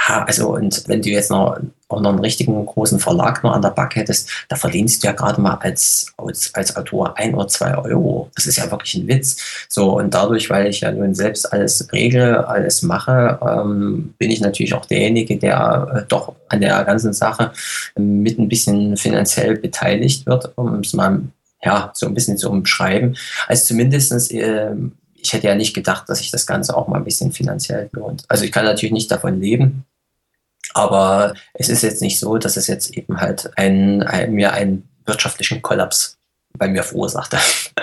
ja, also und wenn du jetzt noch auch noch einen richtigen großen Verlag nur an der Backe hättest, da verdienst du ja gerade mal als, als, als Autor ein oder zwei Euro. Das ist ja wirklich ein Witz. So, und dadurch, weil ich ja nun selbst alles regle, alles mache, ähm, bin ich natürlich auch derjenige, der äh, doch an der ganzen Sache mit ein bisschen finanziell beteiligt wird, um es mal ja, so ein bisschen zu umschreiben. Also zumindestens äh, ich hätte ja nicht gedacht, dass sich das Ganze auch mal ein bisschen finanziell lohnt. Also ich kann natürlich nicht davon leben, aber es ist jetzt nicht so, dass es jetzt eben halt ein, ein, mir einen wirtschaftlichen Kollaps bei mir verursacht hat.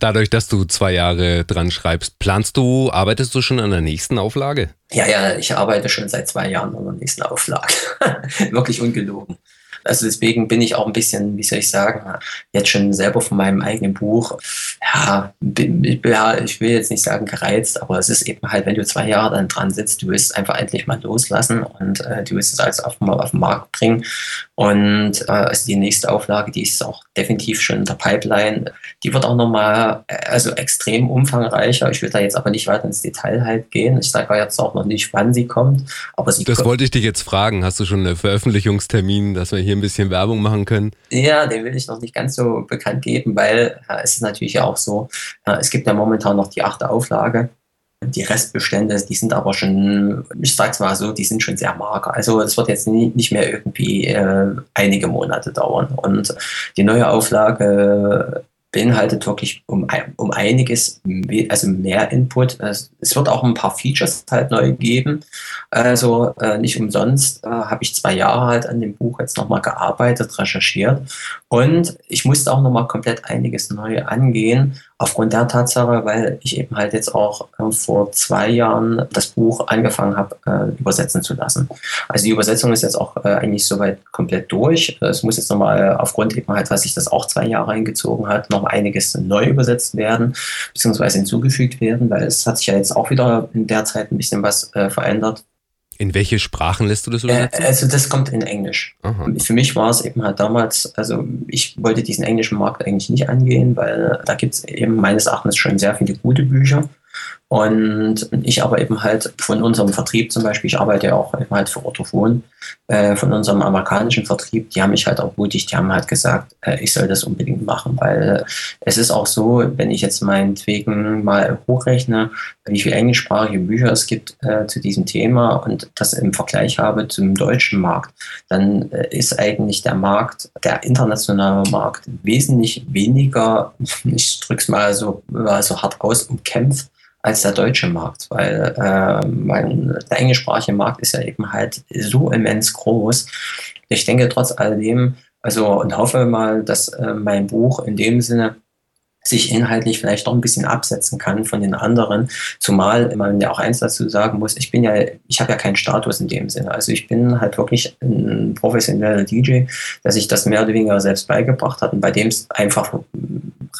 Dadurch, dass du zwei Jahre dran schreibst, planst du, arbeitest du schon an der nächsten Auflage? Ja, ja, ich arbeite schon seit zwei Jahren an der nächsten Auflage. Wirklich ungelogen. Also deswegen bin ich auch ein bisschen, wie soll ich sagen, jetzt schon selber von meinem eigenen Buch, ja, ich will jetzt nicht sagen gereizt, aber es ist eben halt, wenn du zwei Jahre dann dran sitzt, du willst einfach endlich mal loslassen und äh, du willst es also auf, auf den Markt bringen. Und äh, also die nächste Auflage, die ist auch definitiv schon in der Pipeline. Die wird auch nochmal, äh, also extrem umfangreicher. Ich will da jetzt aber nicht weiter ins Detail halt gehen. Ich sage jetzt auch noch nicht, wann sie kommt. Aber sie das kommt. wollte ich dich jetzt fragen. Hast du schon einen Veröffentlichungstermin, dass wir hier ein bisschen Werbung machen können? Ja, den will ich noch nicht ganz so bekannt geben, weil äh, es ist natürlich auch so, äh, es gibt ja momentan noch die achte Auflage. Die Restbestände, die sind aber schon, ich sag's mal so, die sind schon sehr mager. Also es wird jetzt nie, nicht mehr irgendwie äh, einige Monate dauern. Und die neue Auflage beinhaltet wirklich um, um einiges, also mehr Input. Es wird auch ein paar Features halt neu geben. Also äh, nicht umsonst äh, habe ich zwei Jahre halt an dem Buch jetzt nochmal gearbeitet, recherchiert und ich musste auch nochmal komplett einiges neu angehen, aufgrund der Tatsache, weil ich eben halt jetzt auch äh, vor zwei Jahren das Buch angefangen habe, äh, übersetzen zu lassen. Also die Übersetzung ist jetzt auch äh, eigentlich soweit komplett durch. Es muss jetzt nochmal aufgrund eben halt, was sich das auch zwei Jahre eingezogen hat, noch einiges neu übersetzt werden, beziehungsweise hinzugefügt werden, weil es hat sich ja jetzt auch wieder in der Zeit ein bisschen was äh, verändert. In welche Sprachen lässt du das übersetzen? Äh, also das kommt in Englisch. Aha. Für mich war es eben halt damals, also ich wollte diesen englischen Markt eigentlich nicht angehen, weil da gibt es eben meines Erachtens schon sehr viele gute Bücher. Und ich aber eben halt von unserem Vertrieb zum Beispiel, ich arbeite ja auch eben halt für Orthophon, äh, von unserem amerikanischen Vertrieb, die haben mich halt auch mutig, die haben halt gesagt, äh, ich soll das unbedingt machen, weil es ist auch so, wenn ich jetzt meinetwegen mal hochrechne, wie viele englischsprachige Bücher es gibt äh, zu diesem Thema und das im Vergleich habe zum deutschen Markt, dann äh, ist eigentlich der Markt, der internationale Markt, wesentlich weniger, ich drück's mal so, mal so hart aus, umkämpft als der deutsche Markt, weil äh, mein, der englischsprachige Markt ist ja eben halt so immens groß. Ich denke trotz alledem, also und hoffe mal, dass äh, mein Buch in dem Sinne sich inhaltlich vielleicht doch ein bisschen absetzen kann von den anderen, zumal man ja auch eins dazu sagen muss, ich bin ja, ich habe ja keinen Status in dem Sinne. Also ich bin halt wirklich ein professioneller DJ, der sich das mehr oder weniger selbst beigebracht hat und bei dem es einfach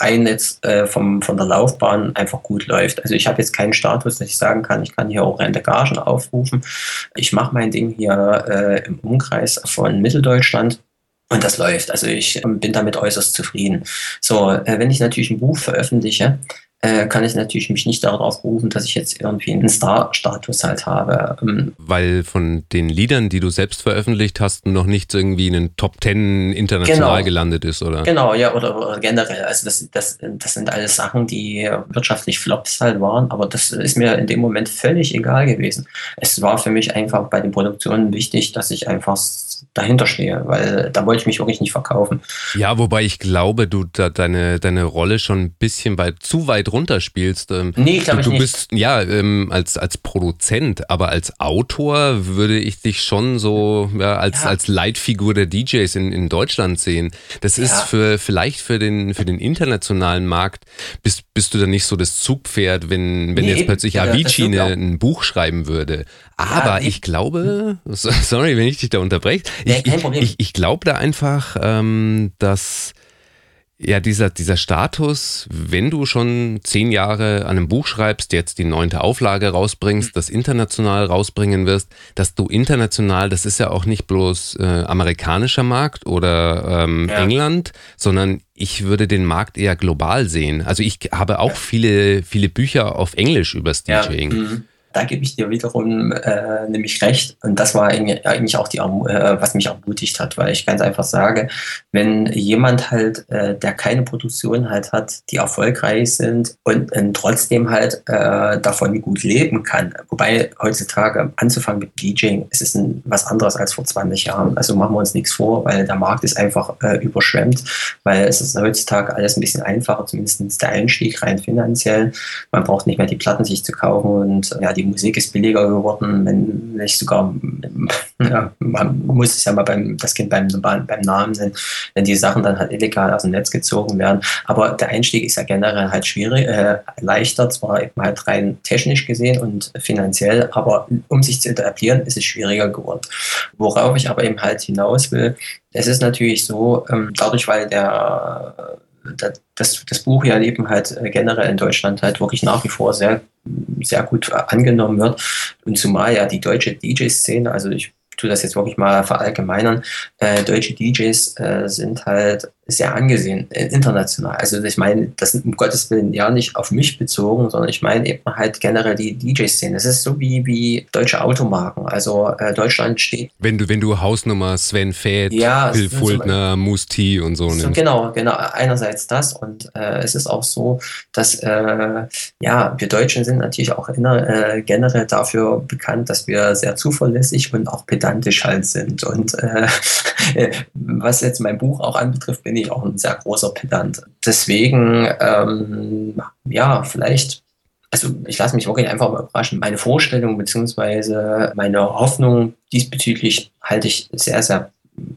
rein jetzt äh, vom, von der Laufbahn einfach gut läuft. Also ich habe jetzt keinen Status, dass ich sagen kann, ich kann hier auch Gagen aufrufen. Ich mache mein Ding hier äh, im Umkreis von Mitteldeutschland. Und das läuft. Also ich ähm, bin damit äußerst zufrieden. So, äh, wenn ich natürlich ein Buch veröffentliche, äh, kann ich natürlich mich nicht darauf berufen, dass ich jetzt irgendwie einen Star-Status halt habe. Ähm, Weil von den Liedern, die du selbst veröffentlicht hast, noch nicht irgendwie in den Top Ten international genau. gelandet ist, oder? Genau, ja, oder, oder, generell. Also das, das, das sind alles Sachen, die wirtschaftlich Flops halt waren, aber das ist mir in dem Moment völlig egal gewesen. Es war für mich einfach bei den Produktionen wichtig, dass ich einfach dahinter stehe, weil da wollte ich mich wirklich nicht verkaufen. Ja, wobei ich glaube, du da deine, deine Rolle schon ein bisschen weit, zu weit runterspielst. Ähm, nee, glaube ich du, bist, ja, ähm, als, als Produzent, aber als Autor würde ich dich schon so ja, als, ja. als Leitfigur der DJs in, in Deutschland sehen. Das ist ja. für vielleicht für den, für den internationalen Markt, bist, bist du dann nicht so das Zugpferd, wenn, wenn nee, jetzt plötzlich Avicii eine, ein Buch schreiben würde. Aber ja, ich glaube, sorry, wenn ich dich da unterbreche, ich, ich, ich, ich glaube da einfach, ähm, dass ja, dieser, dieser Status, wenn du schon zehn Jahre an einem Buch schreibst, jetzt die neunte Auflage rausbringst, mhm. das international rausbringen wirst, dass du international, das ist ja auch nicht bloß äh, amerikanischer Markt oder ähm, ja. England, sondern ich würde den Markt eher global sehen. Also ich habe auch viele, viele Bücher auf Englisch übers DJing. Ja. Mhm da gebe ich dir wiederum äh, nämlich recht. Und das war eigentlich auch die, äh, was mich ermutigt hat, weil ich ganz einfach sage, wenn jemand halt, äh, der keine Produktion halt hat, die erfolgreich sind und äh, trotzdem halt äh, davon gut leben kann, wobei heutzutage anzufangen mit DJing, es ist ein, was anderes als vor 20 Jahren. Also machen wir uns nichts vor, weil der Markt ist einfach äh, überschwemmt, weil es ist heutzutage alles ein bisschen einfacher, zumindest der Einstieg rein finanziell. Man braucht nicht mehr die Platten sich zu kaufen und ja, die die Musik ist billiger geworden, wenn nicht sogar, man muss es ja mal beim, das Kind beim, beim Namen nennen, wenn die Sachen dann halt illegal aus dem Netz gezogen werden. Aber der Einstieg ist ja generell halt schwierig, äh, leichter, zwar eben halt rein technisch gesehen und finanziell, aber um sich zu etablieren, ist es schwieriger geworden. Worauf ich aber eben halt hinaus will, es ist natürlich so, ähm, dadurch, weil der das, das Buch ja eben halt äh, generell in Deutschland halt wirklich nach wie vor sehr, sehr gut angenommen wird. Und zumal ja die deutsche DJ-Szene, also ich tue das jetzt wirklich mal verallgemeinern, äh, deutsche DJs äh, sind halt sehr angesehen, äh, international. Also ich meine, das sind um Gottes Willen ja nicht auf mich bezogen, sondern ich meine eben halt generell die DJ-Szene. Es ist so wie, wie deutsche Automarken. Also äh, Deutschland steht. Wenn du, wenn du Hausnummer Sven Feth, ja, Phil Fultner, T und so, so Genau, genau. Einerseits das und äh, es ist auch so, dass äh, ja, wir Deutschen sind natürlich auch inner, äh, generell dafür bekannt, dass wir sehr zuverlässig und auch pedantisch halt sind. Und äh, was jetzt mein Buch auch anbetrifft, bin ich auch ein sehr großer Pedant. Deswegen, ähm, ja, vielleicht, also ich lasse mich wirklich einfach überraschen. Meine Vorstellung bzw. meine Hoffnung diesbezüglich halte ich sehr, sehr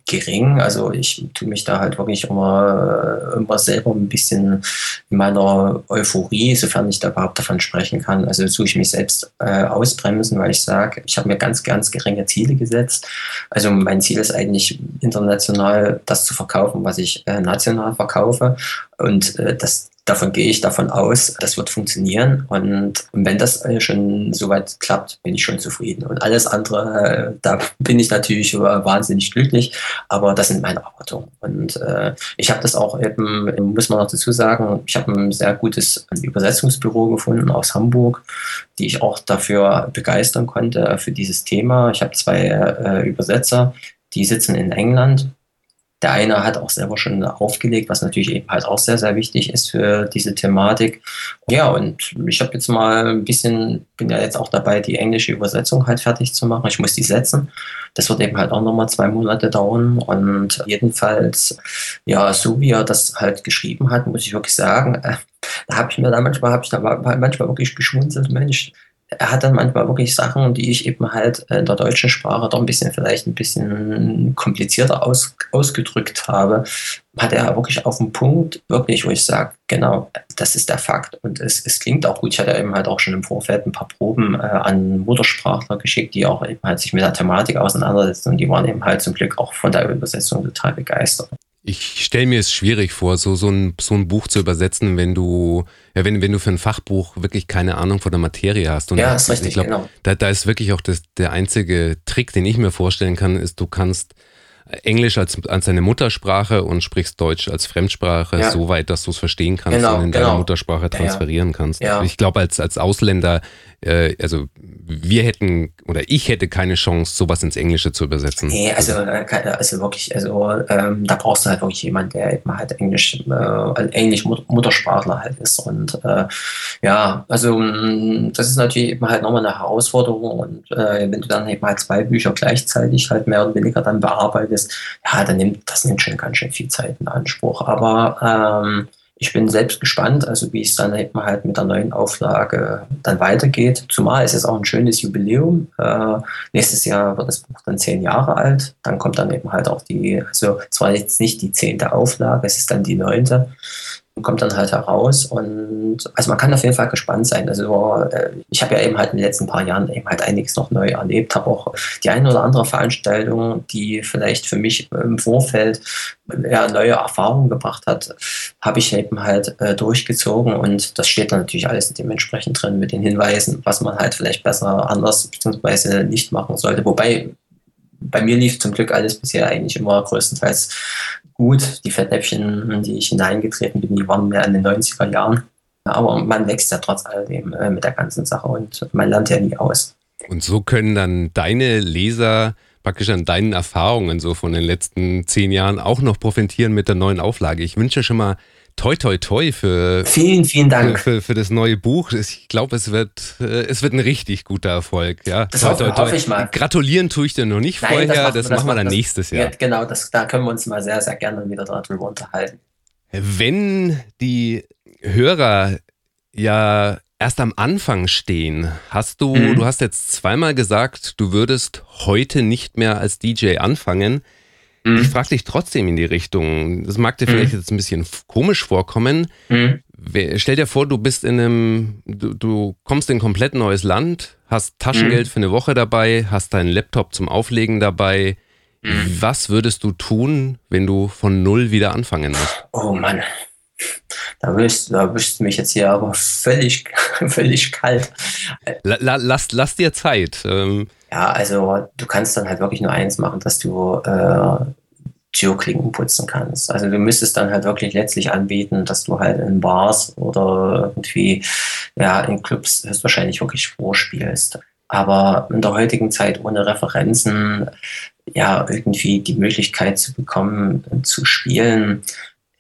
gering. Also ich tue mich da halt wirklich immer, immer selber ein bisschen in meiner Euphorie, sofern ich da überhaupt davon sprechen kann. Also tue ich mich selbst äh, ausbremsen, weil ich sage, ich habe mir ganz, ganz geringe Ziele gesetzt. Also mein Ziel ist eigentlich international das zu verkaufen, was ich äh, national verkaufe. Und äh, das davon gehe ich davon aus, das wird funktionieren. Und wenn das schon soweit klappt, bin ich schon zufrieden. Und alles andere, äh, da bin ich natürlich wahnsinnig glücklich, aber das sind meine Erwartungen. Und äh, ich habe das auch eben, muss man noch dazu sagen, ich habe ein sehr gutes Übersetzungsbüro gefunden aus Hamburg, die ich auch dafür begeistern konnte, für dieses Thema. Ich habe zwei äh, Übersetzer, die sitzen in England der eine hat auch selber schon aufgelegt, was natürlich eben halt auch sehr, sehr wichtig ist für diese Thematik. Ja, und ich habe jetzt mal ein bisschen, bin ja jetzt auch dabei, die englische Übersetzung halt fertig zu machen. Ich muss die setzen. Das wird eben halt auch nochmal zwei Monate dauern. Und jedenfalls, ja, so wie er das halt geschrieben hat, muss ich wirklich sagen, äh, da habe ich mir da manchmal, habe ich da manchmal wirklich geschmunzelt, Mensch, er hat dann manchmal wirklich Sachen, die ich eben halt in der deutschen Sprache doch ein bisschen vielleicht ein bisschen komplizierter aus, ausgedrückt habe, hat er wirklich auf den Punkt, wirklich, wo ich sage, genau, das ist der Fakt. Und es, es klingt auch gut. Ich hatte eben halt auch schon im Vorfeld ein paar Proben äh, an Muttersprachler geschickt, die auch eben halt sich mit der Thematik auseinandersetzen und die waren eben halt zum Glück auch von der Übersetzung total begeistert. Ich stelle mir es schwierig vor, so, so, ein, so ein Buch zu übersetzen, wenn du, ja, wenn, wenn du für ein Fachbuch wirklich keine Ahnung von der Materie hast. Und ja, ist richtig, ich glaub, genau. Da, da ist wirklich auch das, der einzige Trick, den ich mir vorstellen kann, ist, du kannst Englisch als, als deine Muttersprache und sprichst Deutsch als Fremdsprache, ja. so weit, dass du es verstehen kannst genau, und in genau. deiner Muttersprache transferieren kannst. Ja. Ich glaube, als, als Ausländer, äh, also wir hätten oder ich hätte keine Chance, sowas ins Englische zu übersetzen. Nee, also, äh, also wirklich, also ähm, da brauchst du halt wirklich jemanden, der eben halt Englisch, äh, Englisch Muttersprachler halt ist. Und äh, ja, also mm, das ist natürlich eben halt nochmal eine Herausforderung. Und äh, wenn du dann eben halt zwei Bücher gleichzeitig halt mehr oder weniger dann bearbeitest, ja, dann nimmt das nimmt schon ganz schön viel Zeit in Anspruch. Aber ähm, ich bin selbst gespannt, also wie es dann eben halt mit der neuen Auflage dann weitergeht. Zumal es ist auch ein schönes Jubiläum. Äh, nächstes Jahr wird das Buch dann zehn Jahre alt. Dann kommt dann eben halt auch die, also zwar jetzt nicht die zehnte Auflage, es ist dann die neunte kommt dann halt heraus und also man kann auf jeden Fall gespannt sein. Also äh, ich habe ja eben halt in den letzten paar Jahren eben halt einiges noch neu erlebt, habe auch die eine oder andere Veranstaltung, die vielleicht für mich im Vorfeld ja, neue Erfahrungen gebracht hat, habe ich eben halt äh, durchgezogen und das steht dann natürlich alles dementsprechend drin mit den Hinweisen, was man halt vielleicht besser anders bzw. nicht machen sollte. Wobei bei mir lief zum Glück alles bisher eigentlich immer größtenteils gut. Die Fettnäpfchen, in die ich hineingetreten bin, die waren mehr in den 90er Jahren. Aber man wächst ja trotz alledem äh, mit der ganzen Sache und man lernt ja nie aus. Und so können dann deine Leser praktisch an deinen Erfahrungen so von den letzten zehn Jahren auch noch profitieren mit der neuen Auflage. Ich wünsche schon mal toi toi toi für vielen vielen Dank für, für, das neue Buch. Ich glaube, es wird äh, es wird ein richtig guter Erfolg. Ja, das toi, hoffe, toi, toi. hoffe ich mal. Gratulieren tue ich dir noch nicht Nein, vorher. Das, machen, das, das machen wir dann das, nächstes Jahr. Ja, genau, das, da können wir uns mal sehr sehr gerne wieder darüber unterhalten. Wenn die Hörer ja erst am Anfang stehen, hast du mhm. du hast jetzt zweimal gesagt, du würdest heute nicht mehr als DJ anfangen. Mhm. Ich frage dich trotzdem in die Richtung. Das mag dir vielleicht mhm. jetzt ein bisschen komisch vorkommen. Mhm. Stell dir vor, du bist in einem, du, du, kommst in ein komplett neues Land, hast Taschengeld mhm. für eine Woche dabei, hast deinen Laptop zum Auflegen dabei. Mhm. Was würdest du tun, wenn du von null wieder anfangen musst? Oh Mann. Da wirst, da wirst du mich jetzt hier aber völlig, völlig kalt. La, lass, lass dir Zeit. Ähm, ja, also du kannst dann halt wirklich nur eins machen, dass du äh, Türklinken putzen kannst. Also du müsstest dann halt wirklich letztlich anbieten, dass du halt in Bars oder irgendwie ja in Clubs höchstwahrscheinlich wirklich vorspielst. Aber in der heutigen Zeit ohne Referenzen ja irgendwie die Möglichkeit zu bekommen, zu spielen,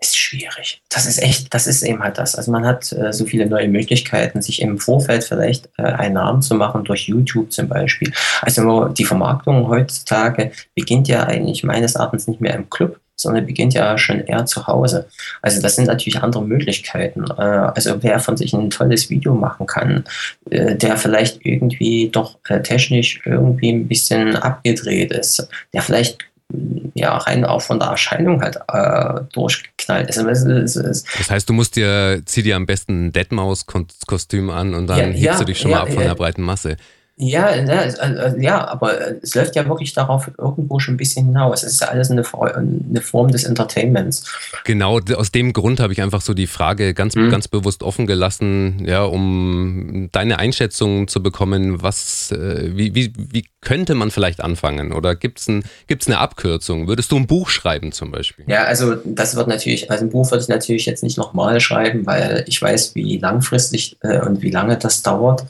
ist schwierig. Das ist echt, das ist eben halt das. Also man hat äh, so viele neue Möglichkeiten, sich im Vorfeld vielleicht äh, einen Namen zu machen, durch YouTube zum Beispiel. Also die Vermarktung heutzutage beginnt ja eigentlich meines Erachtens nicht mehr im Club, sondern beginnt ja schon eher zu Hause. Also das sind natürlich andere Möglichkeiten. Äh, also wer von sich ein tolles Video machen kann, äh, der vielleicht irgendwie doch äh, technisch irgendwie ein bisschen abgedreht ist, der vielleicht ja, rein auch von der Erscheinung halt äh, durchgeknallt ist. Es, es, das heißt, du musst dir, zieh dir am besten ein Deadmaus-Kostüm an und dann ja, hebst ja, du dich schon ja, mal ab von der breiten Masse. Ja, ja, ja, aber es läuft ja wirklich darauf irgendwo schon ein bisschen hinaus. Es ist ja alles eine, eine Form des Entertainments. Genau, aus dem Grund habe ich einfach so die Frage ganz, mhm. ganz bewusst offen gelassen, ja, um deine Einschätzung zu bekommen, was, äh, wie, wie, wie könnte man vielleicht anfangen? Oder gibt es ein, gibt's eine Abkürzung? Würdest du ein Buch schreiben zum Beispiel? Ja, also das wird natürlich, also ein Buch würde ich natürlich jetzt nicht nochmal schreiben, weil ich weiß, wie langfristig äh, und wie lange das dauert.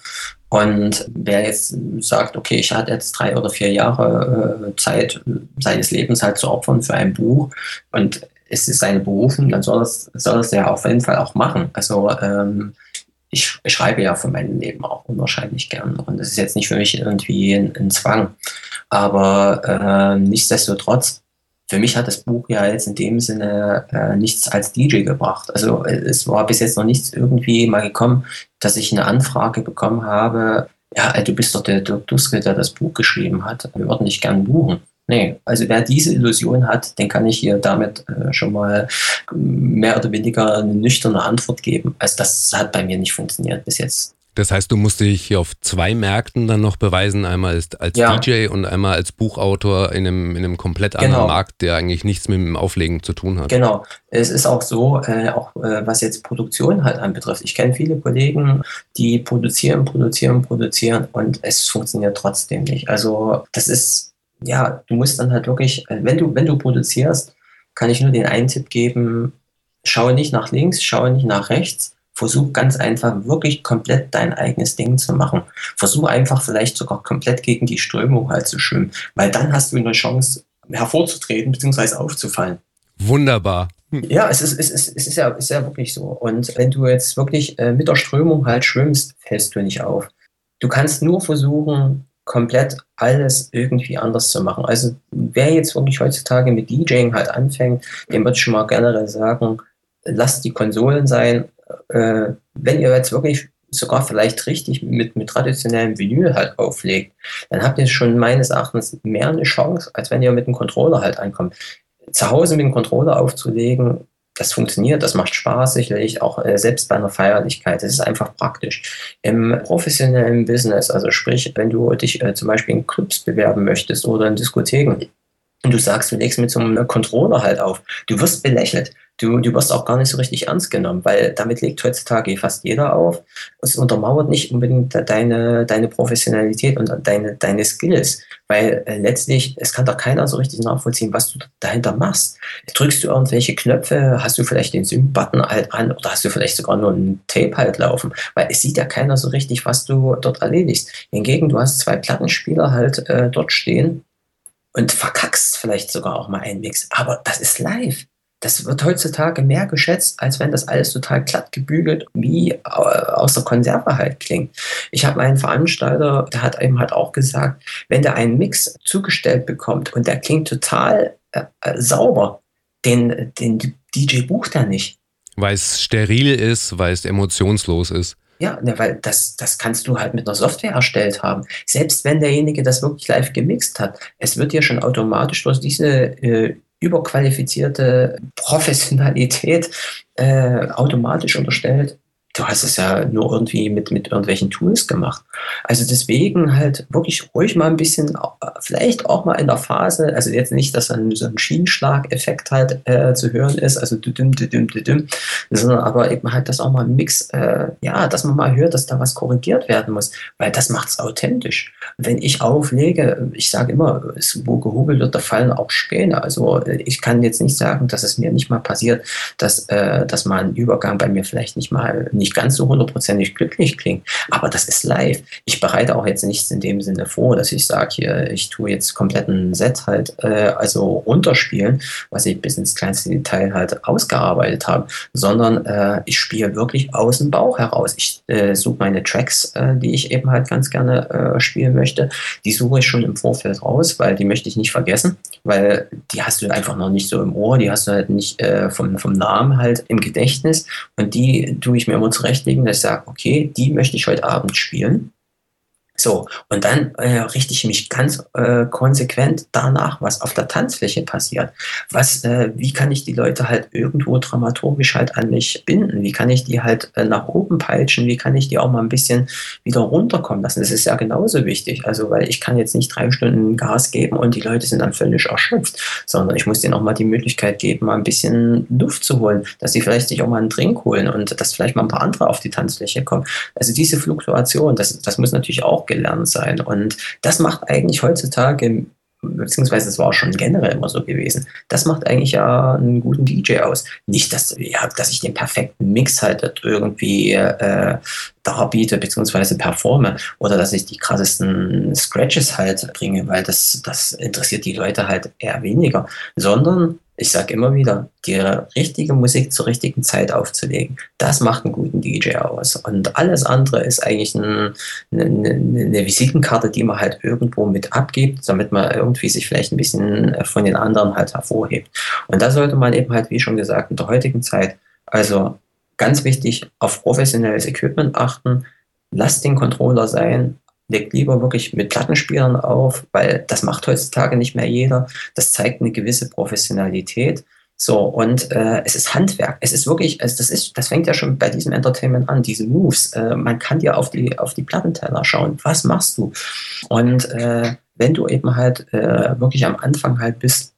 Und wer jetzt sagt, okay, ich hatte jetzt drei oder vier Jahre äh, Zeit seines Lebens halt zu opfern für ein Buch und es ist seine Berufung, dann soll das, soll das ja auf jeden Fall auch machen. Also ähm, ich, schreibe ja für mein Leben auch unwahrscheinlich gern und es ist jetzt nicht für mich irgendwie ein, ein Zwang. Aber äh, nichtsdestotrotz für mich hat das Buch ja jetzt in dem Sinne äh, nichts als DJ gebracht. Also es war bis jetzt noch nichts irgendwie mal gekommen, dass ich eine Anfrage bekommen habe, ja, du bist doch der Dirk Duske, der das Buch geschrieben hat. Wir würden dich gern buchen. Nee, also wer diese Illusion hat, den kann ich hier damit äh, schon mal mehr oder weniger eine nüchterne Antwort geben. Also das hat bei mir nicht funktioniert bis jetzt. Das heißt, du musst dich auf zwei Märkten dann noch beweisen, einmal als, ja. DJ und einmal als Buchautor in einem, in einem komplett anderen genau. Markt, der eigentlich nichts mit dem Auflegen zu tun hat. Genau. Es ist auch so, äh, auch äh, was jetzt Produktion halt anbetrifft. Ich kenne viele Kollegen, die produzieren, produzieren, produzieren und es funktioniert trotzdem nicht. Also das ist ja, du musst dann halt wirklich, äh, wenn du, wenn du produzierst, kann ich nur den einen Tipp geben, schaue nicht nach links, schaue nicht nach rechts, versuch ganz einfach wirklich komplett dein eigenes Ding zu machen. Versuch einfach vielleicht sogar komplett gegen die Strömung halt zu schwimmen, weil dann hast du eine Chance hervorzutreten bzw. aufzufallen. Wunderbar. Ja, es ist, es, ist, es ist, ja, ist ja wirklich so. Und wenn du jetzt wirklich äh, mit der Strömung halt schwimmst, fällst du nicht auf. Du kannst nur versuchen, komplett alles irgendwie anders zu machen. Also wer jetzt wirklich heutzutage mit DJing halt anfängt, dem würde ich schon mal generell sagen, lasst die Konsolen sein. Äh, wenn ihr jetzt wirklich sogar vielleicht richtig mit, mit traditionellem Vinyl halt auflegt, dann habt ihr schon meines Erachtens mehr eine Chance, als wenn ihr mit einem Controller halt ankommt. Zu Hause mit dem Controller aufzulegen, das funktioniert, das macht Spaß sicherlich, auch äh, selbst bei einer Feierlichkeit. Das ist einfach praktisch. Im professionellen Business, also sprich, wenn du dich äh, zum Beispiel in Clubs bewerben möchtest oder in Diskotheken, und du sagst, du legst mit so einem Controller halt auf, du wirst belächelt du, du wirst auch gar nicht so richtig ernst genommen, weil damit legt heutzutage fast jeder auf. Es untermauert nicht unbedingt deine, deine Professionalität und deine, deine Skills, weil äh, letztlich, es kann doch keiner so richtig nachvollziehen, was du dahinter machst. Drückst du irgendwelche Knöpfe, hast du vielleicht den Sync-Button halt an oder hast du vielleicht sogar nur ein Tape halt laufen, weil es sieht ja keiner so richtig, was du dort erledigst. Hingegen, du hast zwei Plattenspieler halt äh, dort stehen und verkackst vielleicht sogar auch mal einen Mix, aber das ist live das wird heutzutage mehr geschätzt, als wenn das alles total glatt gebügelt wie äh, aus der Konserve halt klingt. Ich habe meinen Veranstalter, der hat eben halt auch gesagt, wenn der einen Mix zugestellt bekommt und der klingt total äh, äh sauber, den, den DJ bucht er nicht. Weil es steril ist, weil es emotionslos ist. Ja, ne, weil das, das kannst du halt mit einer Software erstellt haben. Selbst wenn derjenige das wirklich live gemixt hat, es wird dir schon automatisch durch diese äh, überqualifizierte Professionalität äh, automatisch unterstellt, du hast es ja nur irgendwie mit, mit irgendwelchen Tools gemacht. Also deswegen halt wirklich ruhig mal ein bisschen, vielleicht auch mal in der Phase, also jetzt nicht, dass dann so ein Schienenschlag-Effekt halt äh, zu hören ist, also düdüm, düdüm, düdüm, sondern aber eben halt, dass auch mal ein Mix, äh, ja, dass man mal hört, dass da was korrigiert werden muss, weil das macht es authentisch. Wenn ich auflege, ich sage immer, es, wo gehobelt wird, da fallen auch Späne. Also ich kann jetzt nicht sagen, dass es mir nicht mal passiert, dass, äh, dass mal ein Übergang bei mir vielleicht nicht mal nicht nicht ganz so hundertprozentig glücklich klingt. Aber das ist live. Ich bereite auch jetzt nichts in dem Sinne vor, dass ich sage, hier, ich tue jetzt kompletten Set halt, äh, also runterspielen, was ich bis ins kleinste Detail halt ausgearbeitet habe, sondern äh, ich spiele wirklich aus dem Bauch heraus. Ich äh, suche meine Tracks, äh, die ich eben halt ganz gerne äh, spielen möchte. Die suche ich schon im Vorfeld raus, weil die möchte ich nicht vergessen, weil die hast du einfach noch nicht so im Ohr, die hast du halt nicht äh, vom, vom Namen halt im Gedächtnis und die tue ich mir immer zurechtlegen, dass ich sage, okay, die möchte ich heute Abend spielen. So, und dann äh, richte ich mich ganz äh, konsequent danach, was auf der Tanzfläche passiert. Was, äh, wie kann ich die Leute halt irgendwo dramaturgisch halt an mich binden? Wie kann ich die halt äh, nach oben peitschen? Wie kann ich die auch mal ein bisschen wieder runterkommen lassen? Das ist ja genauso wichtig. Also, weil ich kann jetzt nicht drei Stunden Gas geben und die Leute sind dann völlig erschöpft, sondern ich muss denen auch mal die Möglichkeit geben, mal ein bisschen Luft zu holen, dass sie vielleicht sich auch mal einen Drink holen und dass vielleicht mal ein paar andere auf die Tanzfläche kommen. Also diese Fluktuation, das, das muss natürlich auch gelernt sein. Und das macht eigentlich heutzutage, beziehungsweise es war schon generell immer so gewesen, das macht eigentlich ja einen guten DJ aus. Nicht, dass, ja, dass ich den perfekten Mix halt irgendwie äh, darbiete, beziehungsweise performe oder dass ich die krassesten Scratches halt bringe, weil das, das interessiert die Leute halt eher weniger, sondern ich sage immer wieder, die richtige Musik zur richtigen Zeit aufzulegen, das macht einen guten DJ aus. Und alles andere ist eigentlich ein, eine, eine, Visitenkarte, die man halt irgendwo mit abgibt, damit man irgendwie sich vielleicht ein bisschen von den anderen halt hervorhebt. Und da sollte man eben halt, wie schon gesagt, in der heutigen Zeit, also ganz wichtig, auf professionelles Equipment achten, lasst den Controller sein, legt lieber wirklich mit Plattenspielern auf, weil das macht heutzutage nicht mehr jeder. Das zeigt eine gewisse Professionalität. So, und äh, es ist Handwerk. Es ist wirklich, also das ist, das fängt ja schon bei diesem Entertainment an, diese Moves. Äh, man kann dir auf die, auf die Plattenteller schauen. Was machst du? Und äh, wenn du eben halt äh, wirklich am Anfang halt bist,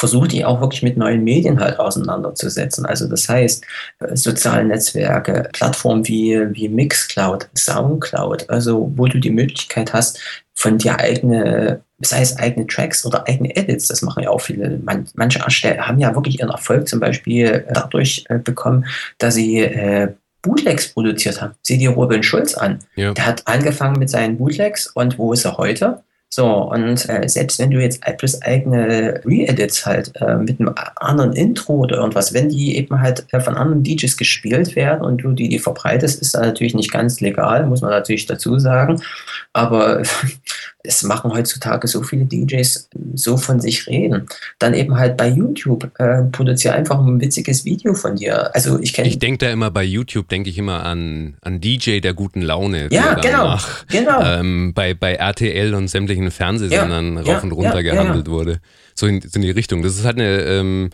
versuche die auch wirklich mit neuen Medien halt auseinanderzusetzen. Also das heißt, äh, soziale Netzwerke, Plattformen wie, wie Mixcloud, Soundcloud, also wo du die Möglichkeit hast, von dir eigene, sei es eigene Tracks oder eigene Edits, das machen ja auch viele. Man, manche haben ja wirklich ihren Erfolg zum Beispiel dadurch äh, bekommen, dass sie äh, Bootlegs produziert haben. Sieh dir Robin Schulz an. Ja. Der hat angefangen mit seinen Bootlegs und wo ist er heute? So, und äh, selbst wenn du jetzt bloß eigene Re-Edits halt äh, mit einem anderen Intro oder irgendwas, wenn die eben halt äh, von anderen DJs gespielt werden und du die, die verbreitest, ist das natürlich nicht ganz legal, muss man natürlich dazu sagen. Aber es machen heutzutage so viele DJs so von sich reden. Dann eben halt bei YouTube, äh, produziere einfach ein witziges Video von dir. Also ich kenne. Ich denke da immer bei YouTube, denke ich immer an, an DJ der guten Laune. Ja, genau. Genau. Ähm, bei, bei RTL und sämtlichen Fernsehsendern ja, rauf ja, und runter ja, gehandelt wurde. So in, so in die Richtung. Das ist halt eine. Ähm,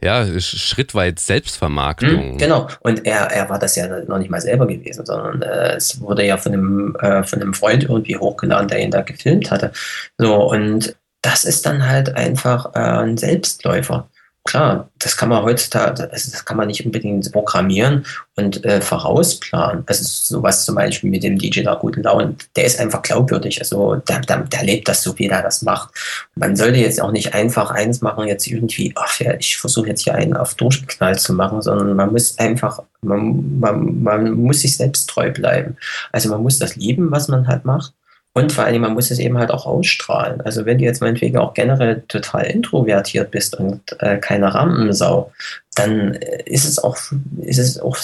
ja, schrittweit Selbstvermarktung. Mhm, genau. Und er, er war das ja noch nicht mal selber gewesen, sondern äh, es wurde ja von einem, äh, von einem Freund irgendwie hochgeladen, der ihn da gefilmt hatte. So, und das ist dann halt einfach äh, ein Selbstläufer klar, das kann man heutzutage, also das kann man nicht unbedingt programmieren und äh, vorausplanen. Also sowas zum Beispiel mit dem DJ da guten Laune, der ist einfach glaubwürdig. Also der, der, der lebt das so, wie er das macht. Man sollte jetzt auch nicht einfach eins machen, jetzt irgendwie, ach ja, ich versuche jetzt hier einen auf durchgeknallt zu machen, sondern man muss einfach, man, man, man muss sich selbst treu bleiben. Also man muss das lieben, was man halt macht. Und vor allem, man muss es eben halt auch ausstrahlen. Also wenn du jetzt meinetwegen auch generell total introvertiert bist und äh, keine Rampensau, dann äh, ist es auch, ist es auch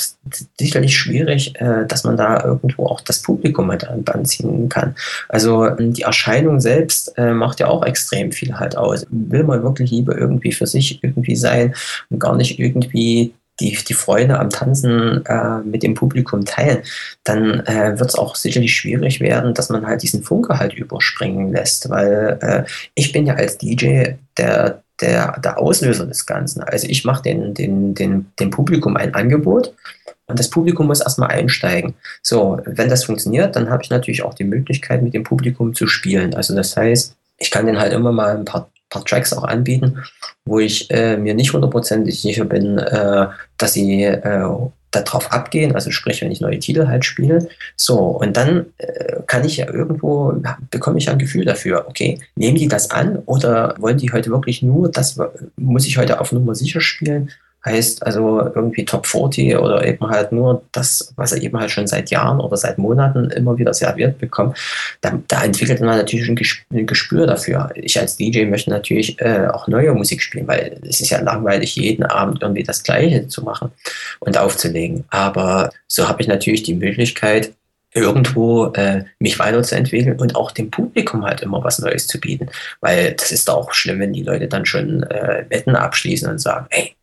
sicherlich schwierig, äh, dass man da irgendwo auch das Publikum mit anziehen kann. Also die Erscheinung selbst äh, macht ja auch extrem viel halt aus. Will man wirklich lieber irgendwie für sich irgendwie sein und gar nicht irgendwie die, die Freude am Tanzen äh, mit dem Publikum teilen, dann äh, wird es auch sicherlich schwierig werden, dass man halt diesen Funke halt überspringen lässt, weil äh, ich bin ja als DJ der, der, der Auslöser des Ganzen. Also ich mache den, den, den, dem Publikum ein Angebot und das Publikum muss erstmal einsteigen. So, wenn das funktioniert, dann habe ich natürlich auch die Möglichkeit, mit dem Publikum zu spielen. Also das heißt, ich kann den halt immer mal ein paar paar Tracks auch anbieten, wo ich äh, mir nicht hundertprozentig sicher bin, äh, dass sie äh, darauf abgehen, also sprich, wenn ich neue Titel halt spiele. So, und dann äh, kann ich ja irgendwo, bekomme ich ja ein Gefühl dafür, okay, nehmen die das an oder wollen die heute wirklich nur das, muss ich heute auf Nummer sicher spielen heißt also irgendwie Top 40 oder eben halt nur das, was er eben halt schon seit Jahren oder seit Monaten immer wieder serviert bekommt, da, da entwickelt man natürlich ein Gespür dafür. Ich als DJ möchte natürlich äh, auch neue Musik spielen, weil es ist ja langweilig, jeden Abend irgendwie das Gleiche zu machen und aufzulegen. Aber so habe ich natürlich die Möglichkeit, irgendwo äh, mich weiterzuentwickeln und auch dem Publikum halt immer was Neues zu bieten. Weil das ist auch schlimm, wenn die Leute dann schon äh, Wetten abschließen und sagen, hey,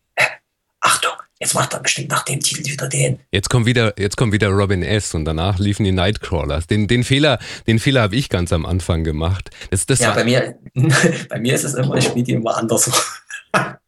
Achtung, jetzt macht er bestimmt nach dem Titel wieder den. Jetzt kommt wieder, jetzt kommt wieder Robin S. und danach liefen die Nightcrawlers. Den, den Fehler, den Fehler habe ich ganz am Anfang gemacht. Das, das ja, bei mir, bei mir ist es immer, ich spiele die immer anders.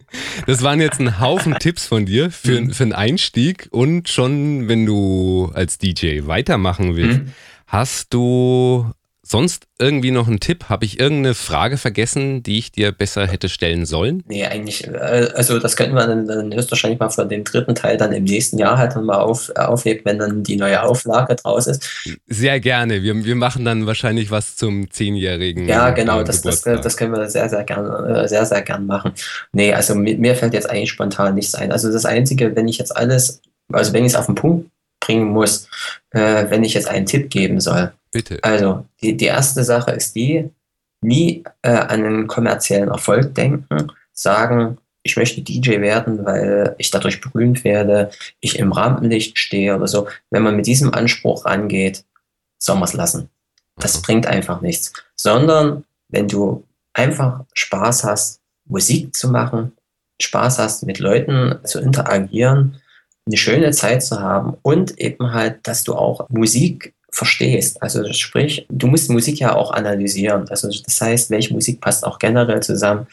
Das waren jetzt ein Haufen Tipps von dir für, mhm. für einen Einstieg und schon, wenn du als DJ weitermachen willst, mhm. hast du Sonst irgendwie noch ein Tipp? Habe ich irgendeine Frage vergessen, die ich dir besser hätte stellen sollen? Nee, eigentlich, äh, also das könnten wir dann, dann höchstwahrscheinlich mal von dem dritten Teil dann im nächsten Jahr halt mal auf, aufheben, wenn dann die neue Auflage draus ist. Sehr gerne. Wir, wir machen dann wahrscheinlich was zum zehnjährigen. Ja, genau, das, das, das können wir sehr, sehr gern, äh, sehr, sehr gern machen. Nee, also mir fällt jetzt eigentlich spontan nichts ein. Also das Einzige, wenn ich jetzt alles, also wenn ich es auf den Punkt bringen muss, äh, wenn ich jetzt einen Tipp geben soll. Bitte. Also, die, die erste Sache ist die, nie äh, an einen kommerziellen Erfolg denken, sagen, ich möchte DJ werden, weil ich dadurch berühmt werde, ich im Rampenlicht stehe oder so. Wenn man mit diesem Anspruch rangeht, soll man es lassen. Das mhm. bringt einfach nichts. Sondern wenn du einfach Spaß hast, Musik zu machen, Spaß hast, mit Leuten zu interagieren, eine schöne Zeit zu haben und eben halt, dass du auch Musik verstehst. Also sprich, du musst Musik ja auch analysieren. Also das heißt, welche Musik passt auch generell zusammen,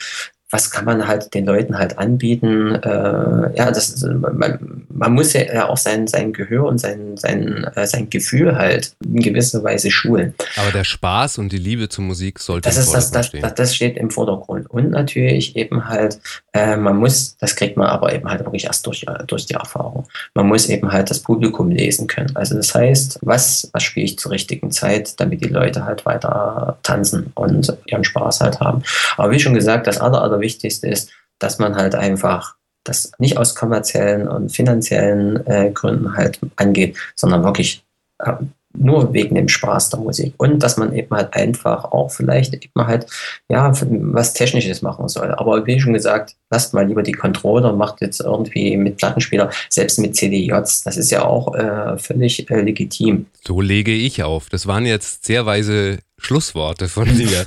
was kann man halt den Leuten halt anbieten. Äh, ja, das, man, man muss ja auch sein, sein Gehör und sein, sein, äh, sein Gefühl halt in gewisser Weise schulen. Aber der Spaß und die Liebe zur Musik sollte das ist das, das, das, das steht im Vordergrund. Und natürlich eben halt, äh, man muss, das kriegt man aber eben halt wirklich erst durch, durch die Erfahrung. Man muss eben halt das Publikum lesen können. Also das heißt, was, was spiele ich zur richtigen Zeit, damit die Leute halt weiter tanzen und ihren Spaß halt haben. Aber wie schon gesagt, das aller, Allerwichtigste ist, dass man halt einfach das nicht aus kommerziellen und finanziellen äh, Gründen halt angeht, sondern wirklich äh, nur wegen dem Spaß der Musik. Und dass man eben halt einfach auch vielleicht eben halt, ja, was Technisches machen soll. Aber wie schon gesagt, lasst mal lieber die Controller, macht jetzt irgendwie mit Plattenspieler, selbst mit CDJs, das ist ja auch äh, völlig äh, legitim. So lege ich auf. Das waren jetzt sehr weise Schlussworte von dir.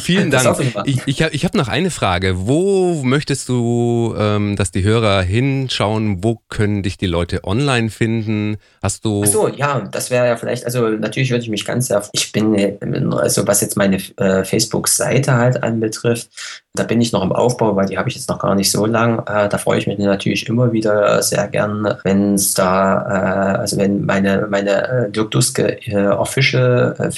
Vielen Dank. Ich, ich, ich habe noch eine Frage. Wo möchtest du, ähm, dass die Hörer hinschauen? Wo können dich die Leute online finden? Hast du. Ach so, ja, das wäre ja vielleicht, also natürlich würde ich mich ganz sehr, ich bin, also was jetzt meine äh, Facebook-Seite halt anbetrifft, da bin ich noch im Aufbau, weil die habe ich jetzt noch gar nicht so lang. Äh, da freue ich mich natürlich immer wieder sehr gern, wenn es da, äh, also wenn meine, meine äh, Dirk Duske äh, Official äh,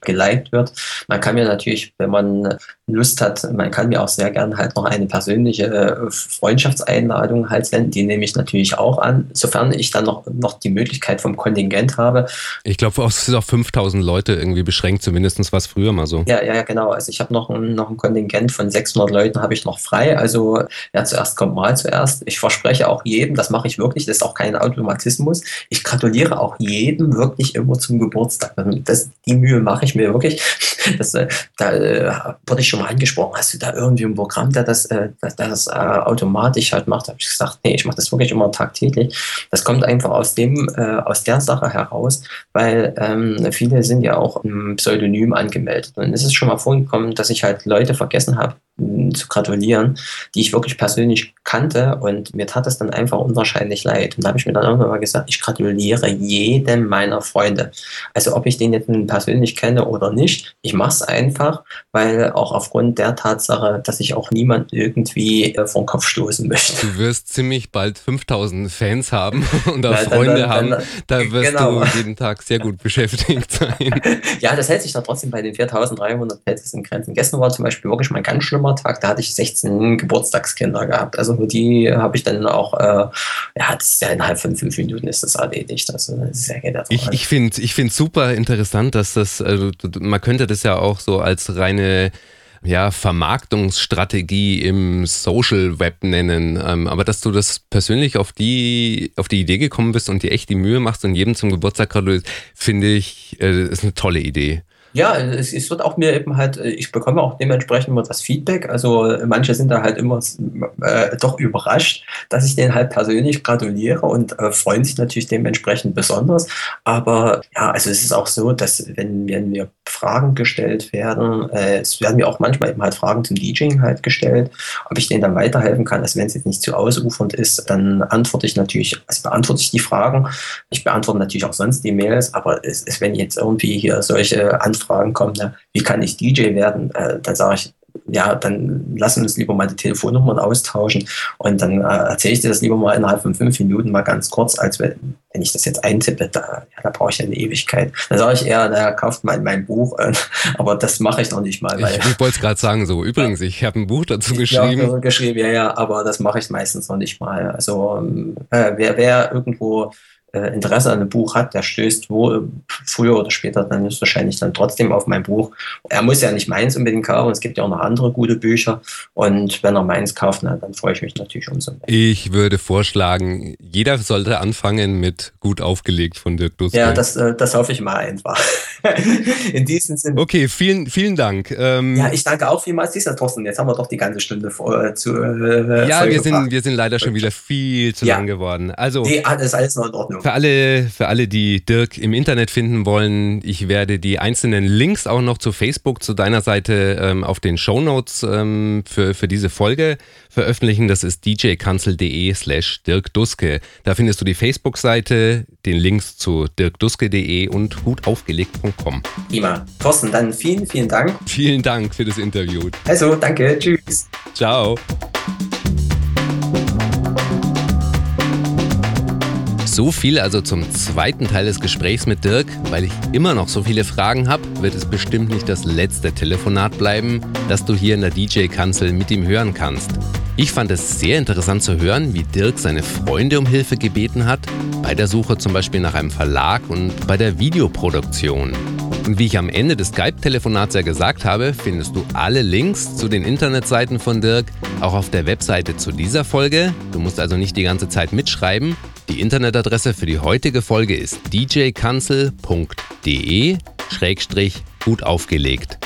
Geliked wird. Man kann mir natürlich, wenn man Lust hat, man kann mir auch sehr gern halt noch eine persönliche äh, Freundschaftseinladung halt senden. Die nehme ich natürlich auch an, sofern ich dann noch, noch die Möglichkeit vom Kontingent habe. Ich glaube, es ist auf 5000 Leute irgendwie beschränkt, zumindest war es früher mal so. Ja, ja, genau. Also ich habe noch, ein, noch ein Kontingent von 600 Leuten habe ich noch frei. Also ja, zuerst kommt mal zuerst. Ich verspreche auch jedem, das mache ich wirklich, das ist auch kein Automatismus. Ich gratuliere auch jedem wirklich immer zum Geburtstag. Das, die Mühe mache ich mir wirklich. Das, äh, da äh, wurde ich schon mal angesprochen, hast du da irgendwie ein Programm, der das, äh, das, das äh, automatisch halt macht? Da habe ich gesagt, nee, ich mache das wirklich immer tagtäglich. Das kommt einfach aus dem, äh, aus der Sache heraus, weil ähm, viele sind ja auch im Pseudonym angemeldet. Und es ist schon mal vorgekommen, dass ich halt Leute vergessen habe, zu gratulieren, die ich wirklich persönlich kannte und mir tat es dann einfach unwahrscheinlich leid. Und da habe ich mir dann irgendwann mal gesagt, ich gratuliere jedem meiner Freunde. Also ob ich den jetzt persönlich kenne oder nicht, ich mache es einfach, weil auch aufgrund der Tatsache, dass ich auch niemand irgendwie äh, vor den Kopf stoßen möchte. Du wirst ziemlich bald 5000 Fans haben und auch Freunde dann, dann, haben. Da wirst genau. du jeden Tag sehr gut beschäftigt sein. ja, das hält sich dann trotzdem bei den 4300 Fans in Grenzen. Gestern war zum Beispiel wirklich mal ein ganz schlimmer Tag, da hatte ich 16 Geburtstagskinder gehabt. Also die habe ich dann auch, äh, ja, das ist ja innerhalb von fünf Minuten ist das erledigt. Also das ist ja ich ich finde ich finde super interessant, dass das, also man könnte das ja auch so als reine ja, Vermarktungsstrategie im Social Web nennen. Ähm, aber dass du das persönlich auf die, auf die Idee gekommen bist und dir echt die Mühe machst und jedem zum Geburtstag gratulierst, finde ich, äh, ist eine tolle Idee. Ja, es, es, wird auch mir eben halt, äh, ich bekomme auch dementsprechend immer das Feedback. Also manche sind da halt immer äh, doch überrascht, dass ich denen halt persönlich gratuliere und äh, freuen sich natürlich dementsprechend besonders. Aber ja, also es ist auch so, dass wenn, wenn mir Fragen gestellt werden, äh, es werden mir auch manchmal eben halt Fragen zum DJing halt gestellt, ob ich denen dann weiterhelfen kann. Also wenn es jetzt nicht zu ausufernd ist, dann antworte ich natürlich, also beantworte ich die Fragen. Ich beantworte natürlich auch sonst die Mails, aber es, es wenn jetzt irgendwie hier solche Antworten Fragen kommen, ne? wie kann ich DJ werden, äh, dann sage ich, ja, dann lass uns lieber mal die Telefonnummern austauschen und dann äh, erzähle ich dir das lieber mal innerhalb von fünf Minuten mal ganz kurz, als wenn, wenn ich das jetzt eintippe, da, ja, da brauche ich ja eine Ewigkeit. Dann sage ich eher, naja, kauft mal mein Buch, äh, aber das mache ich noch nicht mal. Weil, ich, ich wollte es gerade sagen, so übrigens, ich habe ein Buch dazu geschrieben. Ja, geschrieben, ja, ja, aber das mache ich meistens noch nicht mal. Also ähm, äh, wer, wer irgendwo äh, Interesse an einem Buch hat, der stößt wo früher oder später dann ist wahrscheinlich dann trotzdem auf mein Buch. Er muss ja nicht meins unbedingt kaufen, es gibt ja auch noch andere gute Bücher und wenn er meins kauft, na, dann freue ich mich natürlich umso mehr. Ich würde vorschlagen, jeder sollte anfangen mit gut aufgelegt von Dirk Duske. Ja, das, äh, das hoffe ich mal einfach. In diesem Sinne. Okay, vielen, vielen Dank. Ähm, ja, ich danke auch vielmals, dieser Thorsten. Jetzt haben wir doch die ganze Stunde vor, äh, zu. Äh, ja, wir sind, wir sind leider schon wieder viel zu ja. lang geworden. Also, nee, alles, alles noch in Ordnung. Für alle, für alle, die Dirk im Internet finden wollen, ich werde die einzelnen Links auch noch zu Facebook, zu deiner Seite ähm, auf den Show Notes ähm, für, für diese Folge veröffentlichen. Das ist djkanzel.de slash Dirk Duske. Da findest du die Facebook-Seite, den Links zu dirkduske.de und hutaufgelegt.com. Prima. Thorsten, dann vielen, vielen Dank. Vielen Dank für das Interview. Also, danke. Tschüss. Ciao. So viel also zum zweiten Teil des Gesprächs mit Dirk. Weil ich immer noch so viele Fragen habe, wird es bestimmt nicht das letzte Telefonat bleiben, das du hier in der DJ-Kanzel mit ihm hören kannst. Ich fand es sehr interessant zu hören, wie Dirk seine Freunde um Hilfe gebeten hat, bei der Suche zum Beispiel nach einem Verlag und bei der Videoproduktion. Und wie ich am Ende des Skype-Telefonats ja gesagt habe, findest du alle Links zu den Internetseiten von Dirk auch auf der Webseite zu dieser Folge. Du musst also nicht die ganze Zeit mitschreiben. Die Internetadresse für die heutige Folge ist djkanzel.de-gut aufgelegt.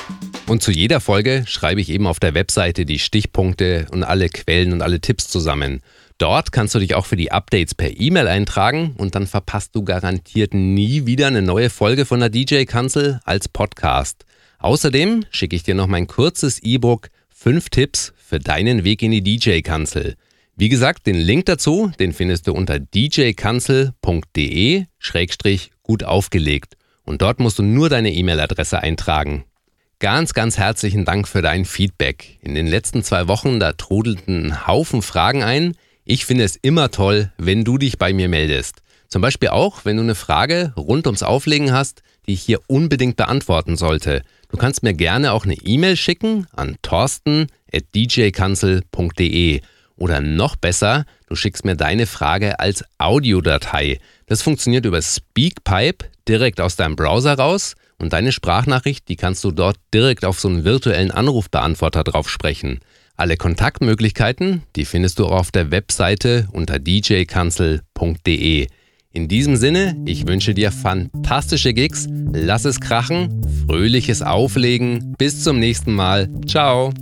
Und zu jeder Folge schreibe ich eben auf der Webseite die Stichpunkte und alle Quellen und alle Tipps zusammen. Dort kannst du dich auch für die Updates per E-Mail eintragen und dann verpasst du garantiert nie wieder eine neue Folge von der DJ Kanzel als Podcast. Außerdem schicke ich dir noch mein kurzes E-Book 5 Tipps für deinen Weg in die DJ Kanzel. Wie gesagt, den Link dazu, den findest du unter djkanzel.de-gut aufgelegt. Und dort musst du nur deine E-Mail-Adresse eintragen. Ganz, ganz herzlichen Dank für dein Feedback. In den letzten zwei Wochen, da trudelten ein Haufen Fragen ein. Ich finde es immer toll, wenn du dich bei mir meldest. Zum Beispiel auch, wenn du eine Frage rund ums Auflegen hast, die ich hier unbedingt beantworten sollte. Du kannst mir gerne auch eine E-Mail schicken an torsten.djkanzel.de oder noch besser, du schickst mir deine Frage als Audiodatei. Das funktioniert über Speakpipe direkt aus deinem Browser raus und deine Sprachnachricht, die kannst du dort direkt auf so einen virtuellen Anrufbeantworter drauf sprechen. Alle Kontaktmöglichkeiten, die findest du auch auf der Webseite unter djkanzel.de. In diesem Sinne, ich wünsche dir fantastische Gigs, lass es krachen, fröhliches Auflegen, bis zum nächsten Mal, ciao.